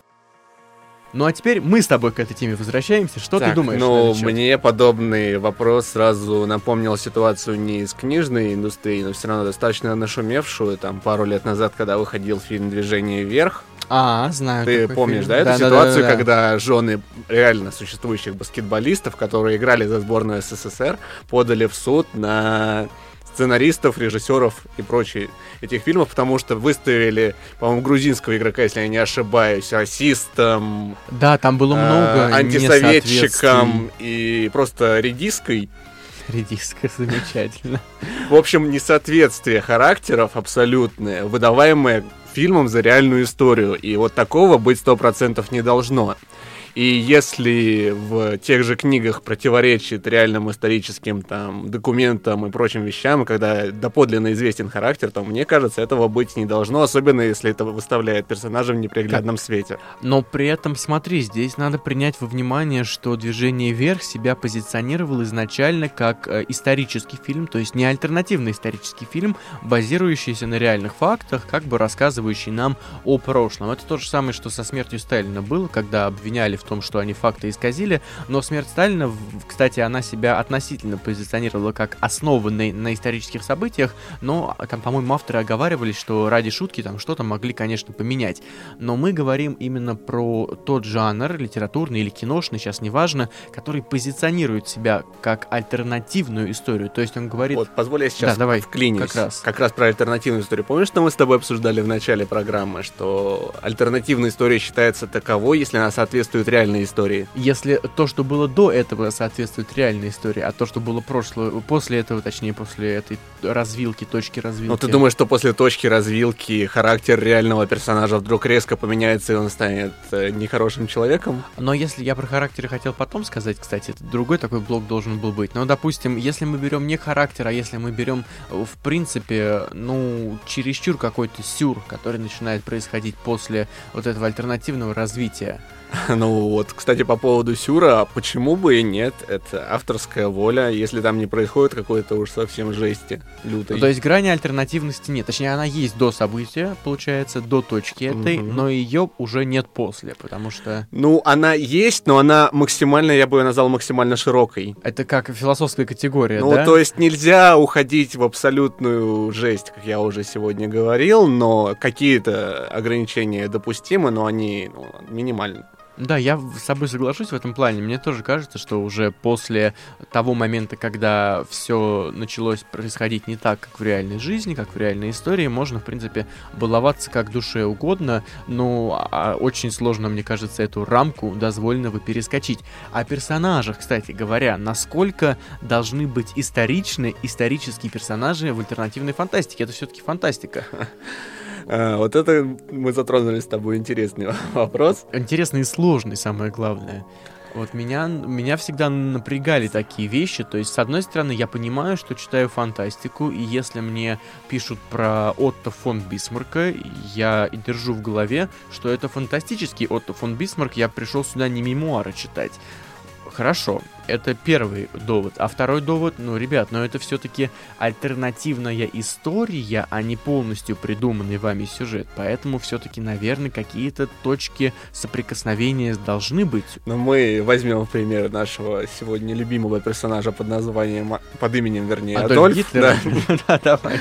Ну а теперь мы с тобой к этой теме возвращаемся. Что так, ты думаешь? Ну, мне подобный вопрос сразу напомнил ситуацию не из книжной индустрии, но все равно достаточно нашумевшую. Там пару лет назад, когда выходил фильм «Движение вверх», а, знаю. Ты помнишь, фильм. да, эту да, ситуацию, да, да, да. когда жены реально существующих баскетболистов, которые играли за сборную СССР, подали в суд на сценаристов, режиссеров и прочие этих фильмов, потому что выставили, по-моему, грузинского игрока, если я не ошибаюсь, расистом. Да, там было много э, антисоветчиком и просто редиской. Редиска, замечательно. В общем, несоответствие характеров абсолютное, выдаваемое фильмом за реальную историю. И вот такого быть сто процентов не должно. И если в тех же книгах противоречит реальным историческим там, документам и прочим вещам, когда доподлинно известен характер, то мне кажется, этого быть не должно, особенно если это выставляет персонажа в неприглядном свете. Но при этом, смотри, здесь надо принять во внимание, что «Движение вверх» себя позиционировал изначально как э, исторический фильм, то есть не альтернативный исторический фильм, базирующийся на реальных фактах, как бы рассказывающий нам о прошлом. Это то же самое, что со смертью Сталина было, когда обвиняли в том, что они факты исказили, но смерть Сталина, кстати, она себя относительно позиционировала как основанной на исторических событиях, но там, по-моему, авторы оговаривались, что ради шутки там что-то могли, конечно, поменять. Но мы говорим именно про тот жанр, литературный или киношный, сейчас неважно, который позиционирует себя как альтернативную историю. То есть он говорит... Вот, позволь я сейчас да, давай, вклинюсь. Как раз. как раз про альтернативную историю. Помнишь, что мы с тобой обсуждали в начале программы, что альтернативная история считается таковой, если она соответствует соответствует реальной истории. Если то, что было до этого, соответствует реальной истории, а то, что было прошлое, после этого, точнее, после этой развилки, точки развилки... Ну, ты думаешь, что после точки развилки характер реального персонажа вдруг резко поменяется, и он станет э, нехорошим человеком? Но если я про характеры хотел потом сказать, кстати, другой такой блок должен был быть. Но, допустим, если мы берем не характер, а если мы берем, э, в принципе, ну, чересчур какой-то сюр, который начинает происходить после вот этого альтернативного развития, Ну вот, кстати, по поводу Сюра, почему бы и нет? Это авторская воля, если там не происходит какой-то уж совсем жести лютой. Ну, то есть грани альтернативности нет. Точнее, она есть до события, получается, до точки этой, угу. но ее уже нет после, потому что... Ну, она есть, но она максимально, я бы ее назвал максимально широкой. Это как философская категория, ну, да? Ну, то есть нельзя уходить в абсолютную жесть, как я уже сегодня говорил, но какие-то ограничения допустимы, но они ну, минимальны. Да, я с собой соглашусь в этом плане. Мне тоже кажется, что уже после того момента, когда все началось происходить не так, как в реальной жизни, как в реальной истории, можно, в принципе, баловаться как душе угодно, но а, очень сложно, мне кажется, эту рамку дозволенного перескочить. О персонажах, кстати говоря, насколько должны быть историчны исторические персонажи в альтернативной фантастике? Это все-таки фантастика. А, вот это мы затронули с тобой интересный вопрос. Интересный и сложный, самое главное. Вот меня, меня всегда напрягали такие вещи. То есть, с одной стороны, я понимаю, что читаю фантастику, и если мне пишут про Отто фон Бисмарка, я держу в голове, что это фантастический Отто фон Бисмарк, я пришел сюда не мемуары читать. Хорошо, это первый довод. А второй довод, ну, ребят, но это все-таки альтернативная история, а не полностью придуманный вами сюжет. Поэтому все-таки, наверное, какие-то точки соприкосновения должны быть. Но мы возьмем пример нашего сегодня любимого персонажа под названием, под именем, вернее, Адольф. Адольф Гитлер? Да, давай.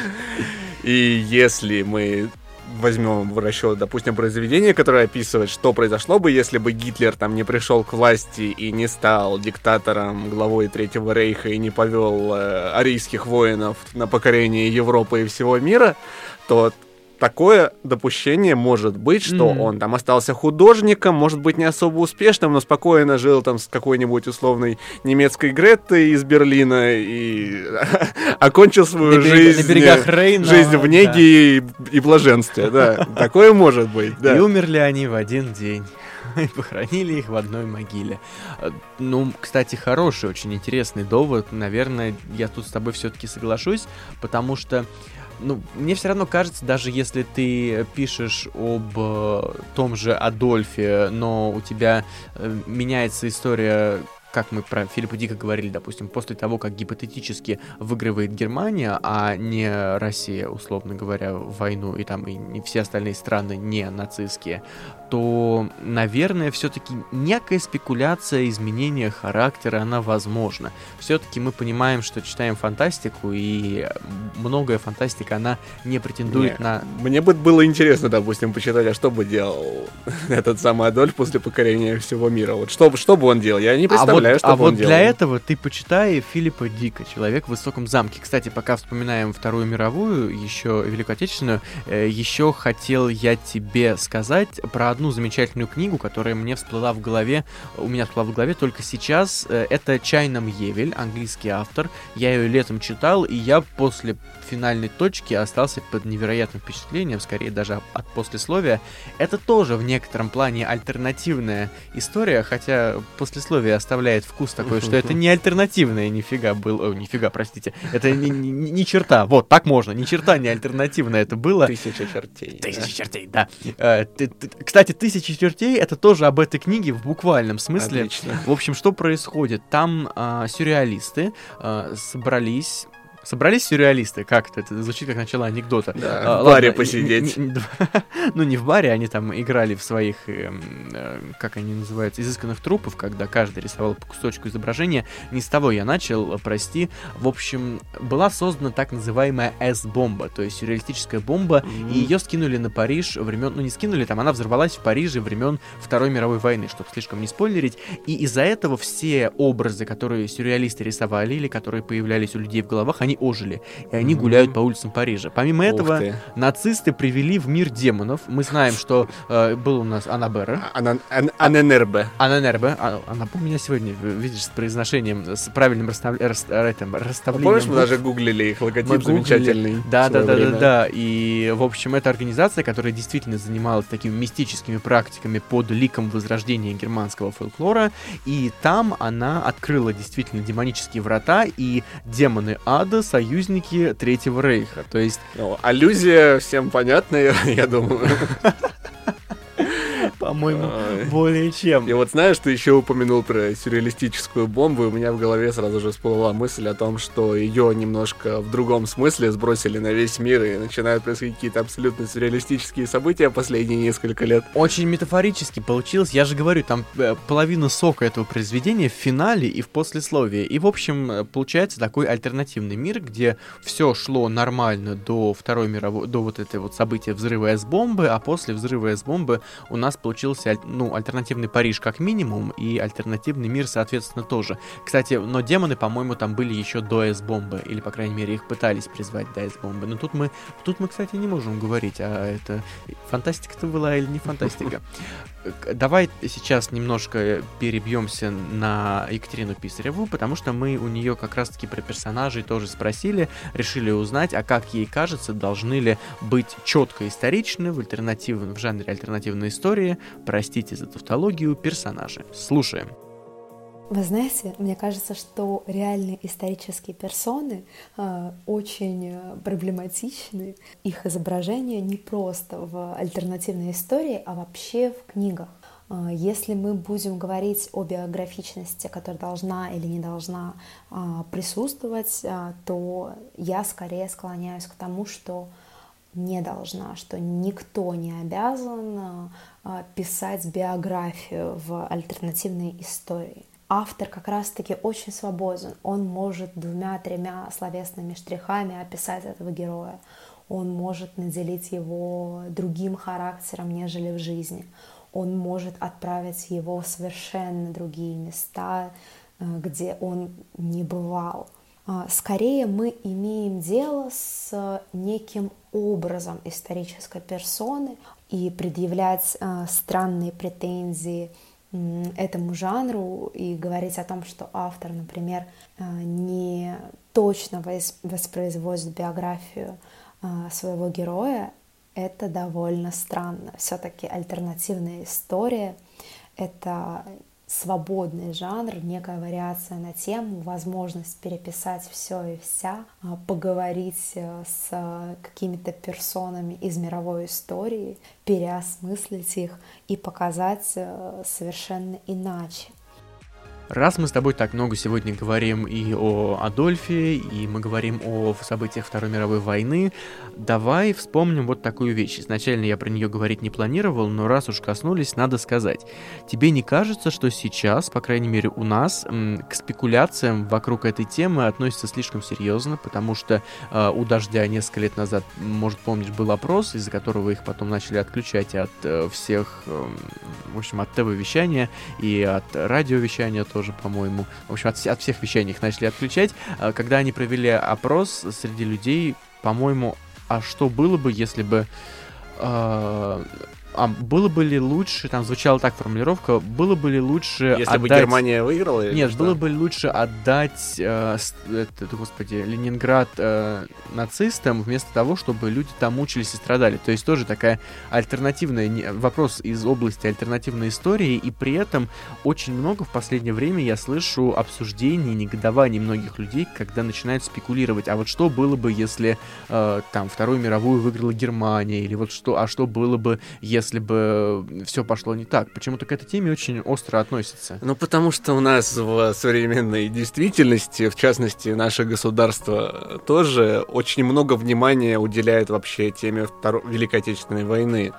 И если мы возьмем в расчет, допустим, произведение, которое описывает, что произошло бы, если бы Гитлер там не пришел к власти и не стал диктатором, главой Третьего Рейха и не повел э, арийских воинов на покорение Европы и всего мира, то такое допущение может быть, что mm-hmm. он там остался художником, может быть, не особо успешным, но спокойно жил там с какой-нибудь условной немецкой Греттой из Берлина и окончил свою на жизнь, на берегах Рейна, жизнь в неге да. и, и блаженстве. Да, такое может быть. Да. И умерли они в один день и похоронили их в одной могиле. Ну, кстати, хороший, очень интересный довод. Наверное, я тут с тобой все-таки соглашусь, потому что ну, мне все равно кажется, даже если ты пишешь об э, том же Адольфе, но у тебя э, меняется история как мы про Филиппа Дика говорили, допустим, после того, как гипотетически выигрывает Германия, а не Россия, условно говоря, войну, и там и не все остальные страны не нацистские, то, наверное, все-таки некая спекуляция изменения характера, она возможна. Все-таки мы понимаем, что читаем фантастику, и многое фантастика, она не претендует не, на... Мне бы было интересно, допустим, почитать, а что бы делал этот самый Адольф после покорения всего мира. Вот что, что бы он делал? Я не представляю. А представляю, что А вот для этого ты почитай Филиппа Дика «Человек в высоком замке». Кстати, пока вспоминаем Вторую мировую, еще Великую Отечественную, э, еще хотел я тебе сказать про одну замечательную книгу, которая мне всплыла в голове, у меня всплыла в голове только сейчас. Э, это Чайном Евель, английский автор. Я ее летом читал, и я после финальной точки остался под невероятным впечатлением, скорее даже от послесловия. Это тоже в некотором плане альтернативная история, хотя послесловие оставляет вкус такой, что это не альтернативная нифига было, о, нифига, простите, это ни черта, вот, так можно, ни черта не альтернативное это было. Тысяча чертей. Тысяча да? чертей, да. Э, кстати, тысяча чертей это тоже об этой книге в буквальном смысле. Отлично. В общем, что происходит? Там э, сюрреалисты э, собрались Собрались сюрреалисты, как это? Это звучит как начало анекдота. Да, а, в баре ладно, посидеть. Не, не, ну, не в баре, они там играли в своих, э, э, как они называются, изысканных трупов, когда каждый рисовал по кусочку изображения. Не с того я начал, прости. В общем, была создана так называемая S-бомба, то есть сюрреалистическая бомба, mm-hmm. и ее скинули на Париж времен, ну не скинули, там она взорвалась в Париже времен Второй мировой войны, чтобы слишком не спойлерить. И из-за этого все образы, которые сюрреалисты рисовали или которые появлялись у людей в головах, они они ожили, и они mm-hmm. гуляют по улицам Парижа. Помимо Ух этого, ты. нацисты привели в мир демонов. Мы знаем, что э, был у нас Анабера. Ана, ан, Аненербе. Аненербе. А, она у меня сегодня, видишь, с произношением, с правильным расстав... рас... этим, расставлением. Помнишь, мы даже гуглили их логотип мы замечательный. Да, да, да, да, да. И, в общем, это организация, которая действительно занималась такими мистическими практиками под ликом возрождения германского фольклора. И там она открыла действительно демонические врата, и демоны ада — союзники Третьего Рейха. То есть... Ну, аллюзия всем понятная, я думаю. по-моему, более чем. И вот знаешь, ты еще упомянул про сюрреалистическую бомбу, и у меня в голове сразу же всплыла мысль о том, что ее немножко в другом смысле сбросили на весь мир, и начинают происходить какие-то абсолютно сюрреалистические события последние несколько лет. Очень метафорически получилось. Я же говорю, там э, половина сока этого произведения в финале и в послесловии. И, в общем, э, получается такой альтернативный мир, где все шло нормально до Второй мировой, до вот этой вот события взрыва С-бомбы, а после взрыва С-бомбы у нас получилось получился ну, альтернативный Париж как минимум, и альтернативный мир, соответственно, тоже. Кстати, но демоны, по-моему, там были еще до С-бомбы, или, по крайней мере, их пытались призвать до С-бомбы. Но тут мы, тут мы, кстати, не можем говорить, а это фантастика-то была или не фантастика. Давай сейчас немножко перебьемся на Екатерину Писареву, потому что мы у нее как раз-таки про персонажей тоже спросили, решили узнать, а как ей кажется, должны ли быть четко историчны в, альтернативном, в жанре альтернативной истории, простите за тавтологию, персонажи. Слушаем. Вы знаете, мне кажется, что реальные исторические персоны э, очень э, проблематичны. Их изображение не просто в альтернативной истории, а вообще в книгах. Э, если мы будем говорить о биографичности, которая должна или не должна э, присутствовать, э, то я скорее склоняюсь к тому, что не должна, что никто не обязан писать биографию в альтернативной истории автор как раз-таки очень свободен. Он может двумя-тремя словесными штрихами описать этого героя. Он может наделить его другим характером, нежели в жизни. Он может отправить его в совершенно другие места, э, где он не бывал. А, скорее мы имеем дело с неким образом исторической персоны и предъявлять э, странные претензии этому жанру и говорить о том, что автор, например, э, не точно воспроизводит биографию э, своего героя, это довольно странно. Все-таки альтернативная история — это свободный жанр, некая вариация на тему, возможность переписать все и вся, а, поговорить э, с какими-то персонами из мировой истории, переосмыслить их и показать э, совершенно иначе. Раз мы с тобой так много сегодня говорим и о Адольфе, и мы говорим о событиях Второй мировой войны, давай вспомним вот такую вещь. Изначально я про нее говорить не планировал, но раз уж коснулись, надо сказать. Тебе не кажется, что сейчас, по крайней мере у нас, к спекуляциям вокруг этой темы относятся слишком серьезно, потому что э, у Дождя несколько лет назад, может помнишь, был опрос, из-за которого их потом начали отключать от э, всех, э, в общем, от ТВ-вещания и от радиовещания тоже, по-моему. В общем, от, от всех вещей их начали отключать. А, когда они провели опрос среди людей, по-моему, а что было бы, если бы э, а было бы ли лучше, там звучала так формулировка, было бы ли лучше Если отдать... бы Германия выиграла? Или Нет, что? было бы ли лучше отдать, э, это, господи, Ленинград э, нацистам, вместо того, чтобы люди там мучились и страдали. То есть тоже такая альтернативная, вопрос из области альтернативной истории, и при этом очень много в последнее время я слышу обсуждений, негодований многих людей, когда начинают спекулировать, а вот что было бы, если э, там Вторую мировую выиграла Германия, или вот что, а что было бы, если если бы все пошло не так? Почему-то к этой теме очень остро относится. Ну, потому что у нас в современной действительности, в частности, наше государство тоже очень много внимания уделяет вообще теме Второй Великой Отечественной войны.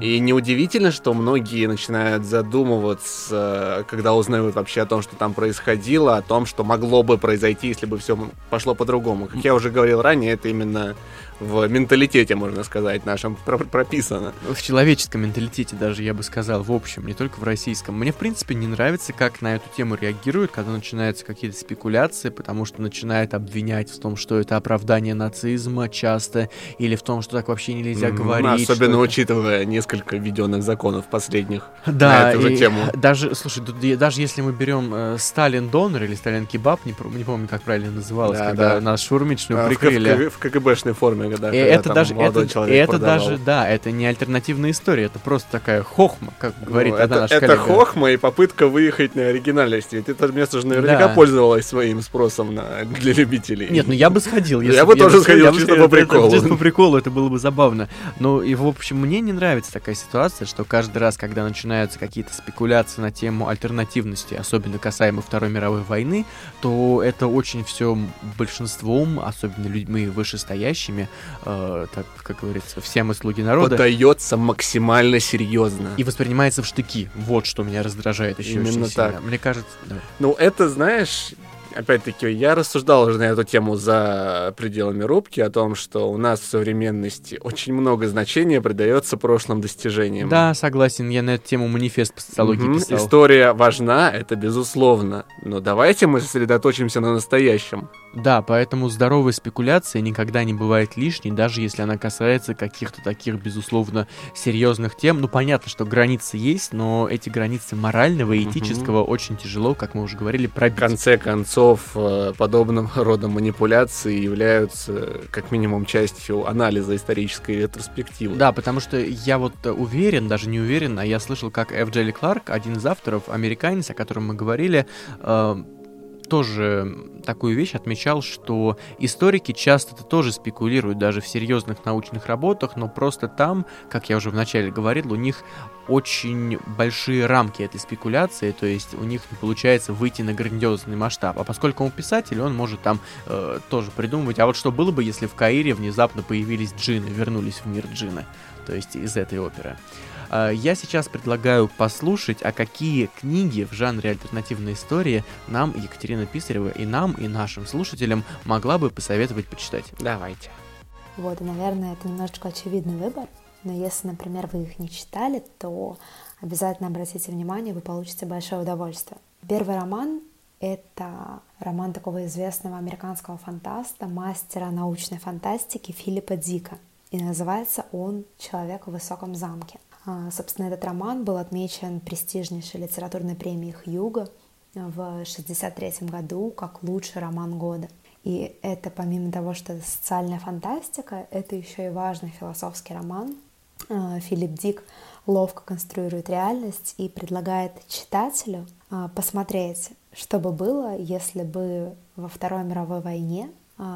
И неудивительно, что многие начинают задумываться, когда узнают вообще о том, что там происходило, о том, что могло бы произойти, если бы все пошло по-другому. Как я уже говорил ранее, это именно в менталитете, можно сказать, нашем прописано. В человеческом менталитете даже, я бы сказал, в общем, не только в российском. Мне, в принципе, не нравится, как на эту тему реагируют, когда начинаются какие-то спекуляции, потому что начинают обвинять в том, что это оправдание нацизма часто, или в том, что так вообще нельзя mm, говорить. Особенно учитывая несколько введенных законов последних да, на эту же тему. Даже, слушай, даже если мы берем э, Сталин Донор или Сталин Кебаб, не, не помню, как правильно называлось, да, когда да. нас шурмичную а, прикрыли. В, в, в КГБшной форме когда, и это даже это, это даже да, это не альтернативная история, это просто такая хохма, как ну, говорит ну, это, наша это коллега. хохма и попытка выехать на оригинальности. Ведь это место же наверняка да. пользовалось своим спросом на, для любителей. Нет, ну я бы сходил. Если, я бы тоже сходил, я чисто по приколу. Чисто по приколу, это было бы забавно. Ну и в общем, мне не нравится такая ситуация, что каждый раз, когда начинаются какие-то спекуляции на тему альтернативности, особенно касаемо Второй мировой войны, то это очень все большинством, особенно людьми вышестоящими, э, так как говорится, все мы слуги народа. Подается максимально серьезно. И воспринимается в штыки. Вот что меня раздражает еще Именно очень так. Мне кажется, да. Ну, это, знаешь, опять-таки, я рассуждал уже на эту тему за пределами рубки, о том, что у нас в современности очень много значения придается прошлым достижениям. Да, согласен, я на эту тему манифест по социологии угу. писал. История важна, это безусловно, но давайте мы сосредоточимся на настоящем. Да, поэтому здоровая спекуляция никогда не бывает лишней, даже если она касается каких-то таких, безусловно, серьезных тем. Ну, понятно, что границы есть, но эти границы морального и этического угу. очень тяжело, как мы уже говорили, пробить. В конце концов, э, подобным родом манипуляции являются, как минимум, частью анализа исторической ретроспективы. Да, потому что я вот уверен, даже не уверен, а я слышал, как Ф. Джелли Кларк, один из авторов, американец, о котором мы говорили, э, тоже такую вещь отмечал, что историки часто-то тоже спекулируют даже в серьезных научных работах, но просто там, как я уже вначале говорил, у них очень большие рамки этой спекуляции, то есть у них не получается выйти на грандиозный масштаб. А поскольку он писатель, он может там э, тоже придумывать, а вот что было бы, если в Каире внезапно появились джины, вернулись в мир джина, то есть из этой оперы. Я сейчас предлагаю послушать, а какие книги в жанре альтернативной истории нам Екатерина Писарева и нам, и нашим слушателям могла бы посоветовать почитать. Давайте. Вот, и, наверное, это немножечко очевидный выбор, но если, например, вы их не читали, то обязательно обратите внимание, вы получите большое удовольствие. Первый роман — это роман такого известного американского фантаста, мастера научной фантастики Филиппа Дика. И называется он «Человек в высоком замке». А, собственно, этот роман был отмечен престижнейшей литературной премией Хьюга в 1963 году как лучший роман года. И это помимо того, что это социальная фантастика, это еще и важный философский роман. А, Филипп Дик ловко конструирует реальность и предлагает читателю а, посмотреть, что бы было, если бы во Второй мировой войне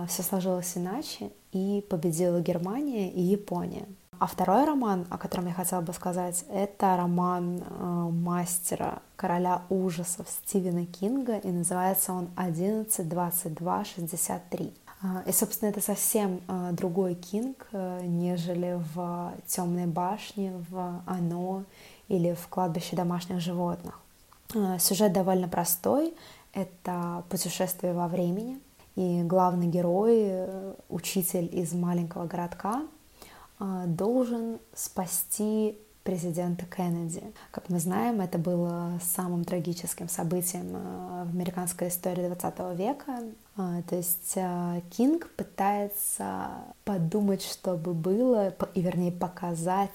все сложилось иначе и победила Германия и Япония. А второй роман, о котором я хотела бы сказать, это роман э, мастера короля ужасов Стивена Кинга, и называется он 11.22.63. А, и, собственно, это совсем э, другой Кинг, э, нежели в «Темной башне», в «Оно» или в «Кладбище домашних животных». Э, сюжет довольно простой. Это путешествие во времени. И главный герой, учитель из маленького городка, а, должен спасти президента Кеннеди. Как мы знаем, это было самым трагическим событием а, в американской истории 20 века. А, то есть Кинг пытается подумать, что бы было, и вернее показать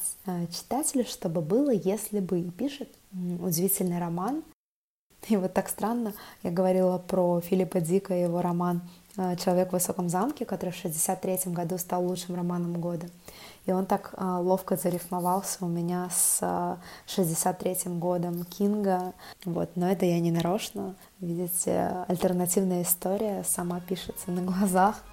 читателю, что бы было, если бы, и пишет удивительный роман. И вот так странно, я говорила про Филиппа Дика и его роман «Человек в высоком замке», который в 1963 году стал лучшим романом года. И он так э, ловко зарифмовался у меня с э, 63-м годом Кинга. Вот, но это я не нарочно. Видите, альтернативная история сама пишется на глазах.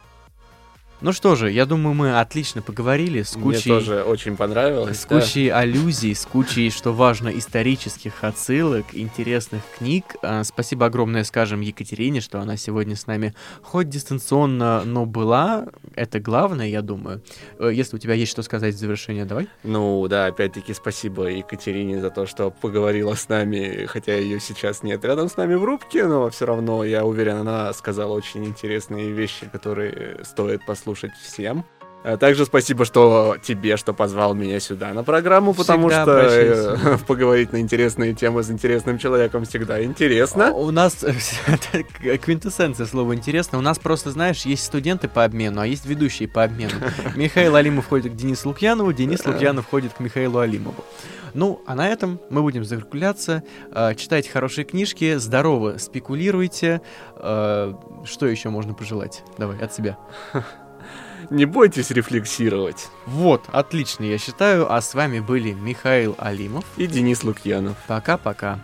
Ну что же, я думаю, мы отлично поговорили с кучей... Мне тоже очень понравилось. С кучей да. аллюзий, с кучей, что важно, исторических отсылок, интересных книг. А, спасибо огромное, скажем, Екатерине, что она сегодня с нами хоть дистанционно, но была. Это главное, я думаю. Э, если у тебя есть что сказать в завершение, давай. Ну да, опять-таки спасибо Екатерине за то, что поговорила с нами, хотя ее сейчас нет рядом с нами в рубке, но все равно, я уверен, она сказала очень интересные вещи, которые стоит послушать слушать всем. А также спасибо, что тебе, что позвал меня сюда на программу, потому Всегда что обращайся. э, поговорить на интересные темы с интересным человеком всегда интересно. У нас это квинтэссенция слова интересно. У нас просто, знаешь, есть студенты по обмену, а есть ведущие по обмену. Михаил Алимов ходит к Денису Лукьянову, Денис Лукьянов ходит к Михаилу Алимову. Ну, а на этом мы будем закругляться. Э, Читайте хорошие книжки, здорово спекулируйте. Э, Что еще можно пожелать? Давай, от себя. Не бойтесь рефлексировать. Вот, отлично, я считаю. А с вами были Михаил Алимов. И Денис Лукьянов. Пока-пока.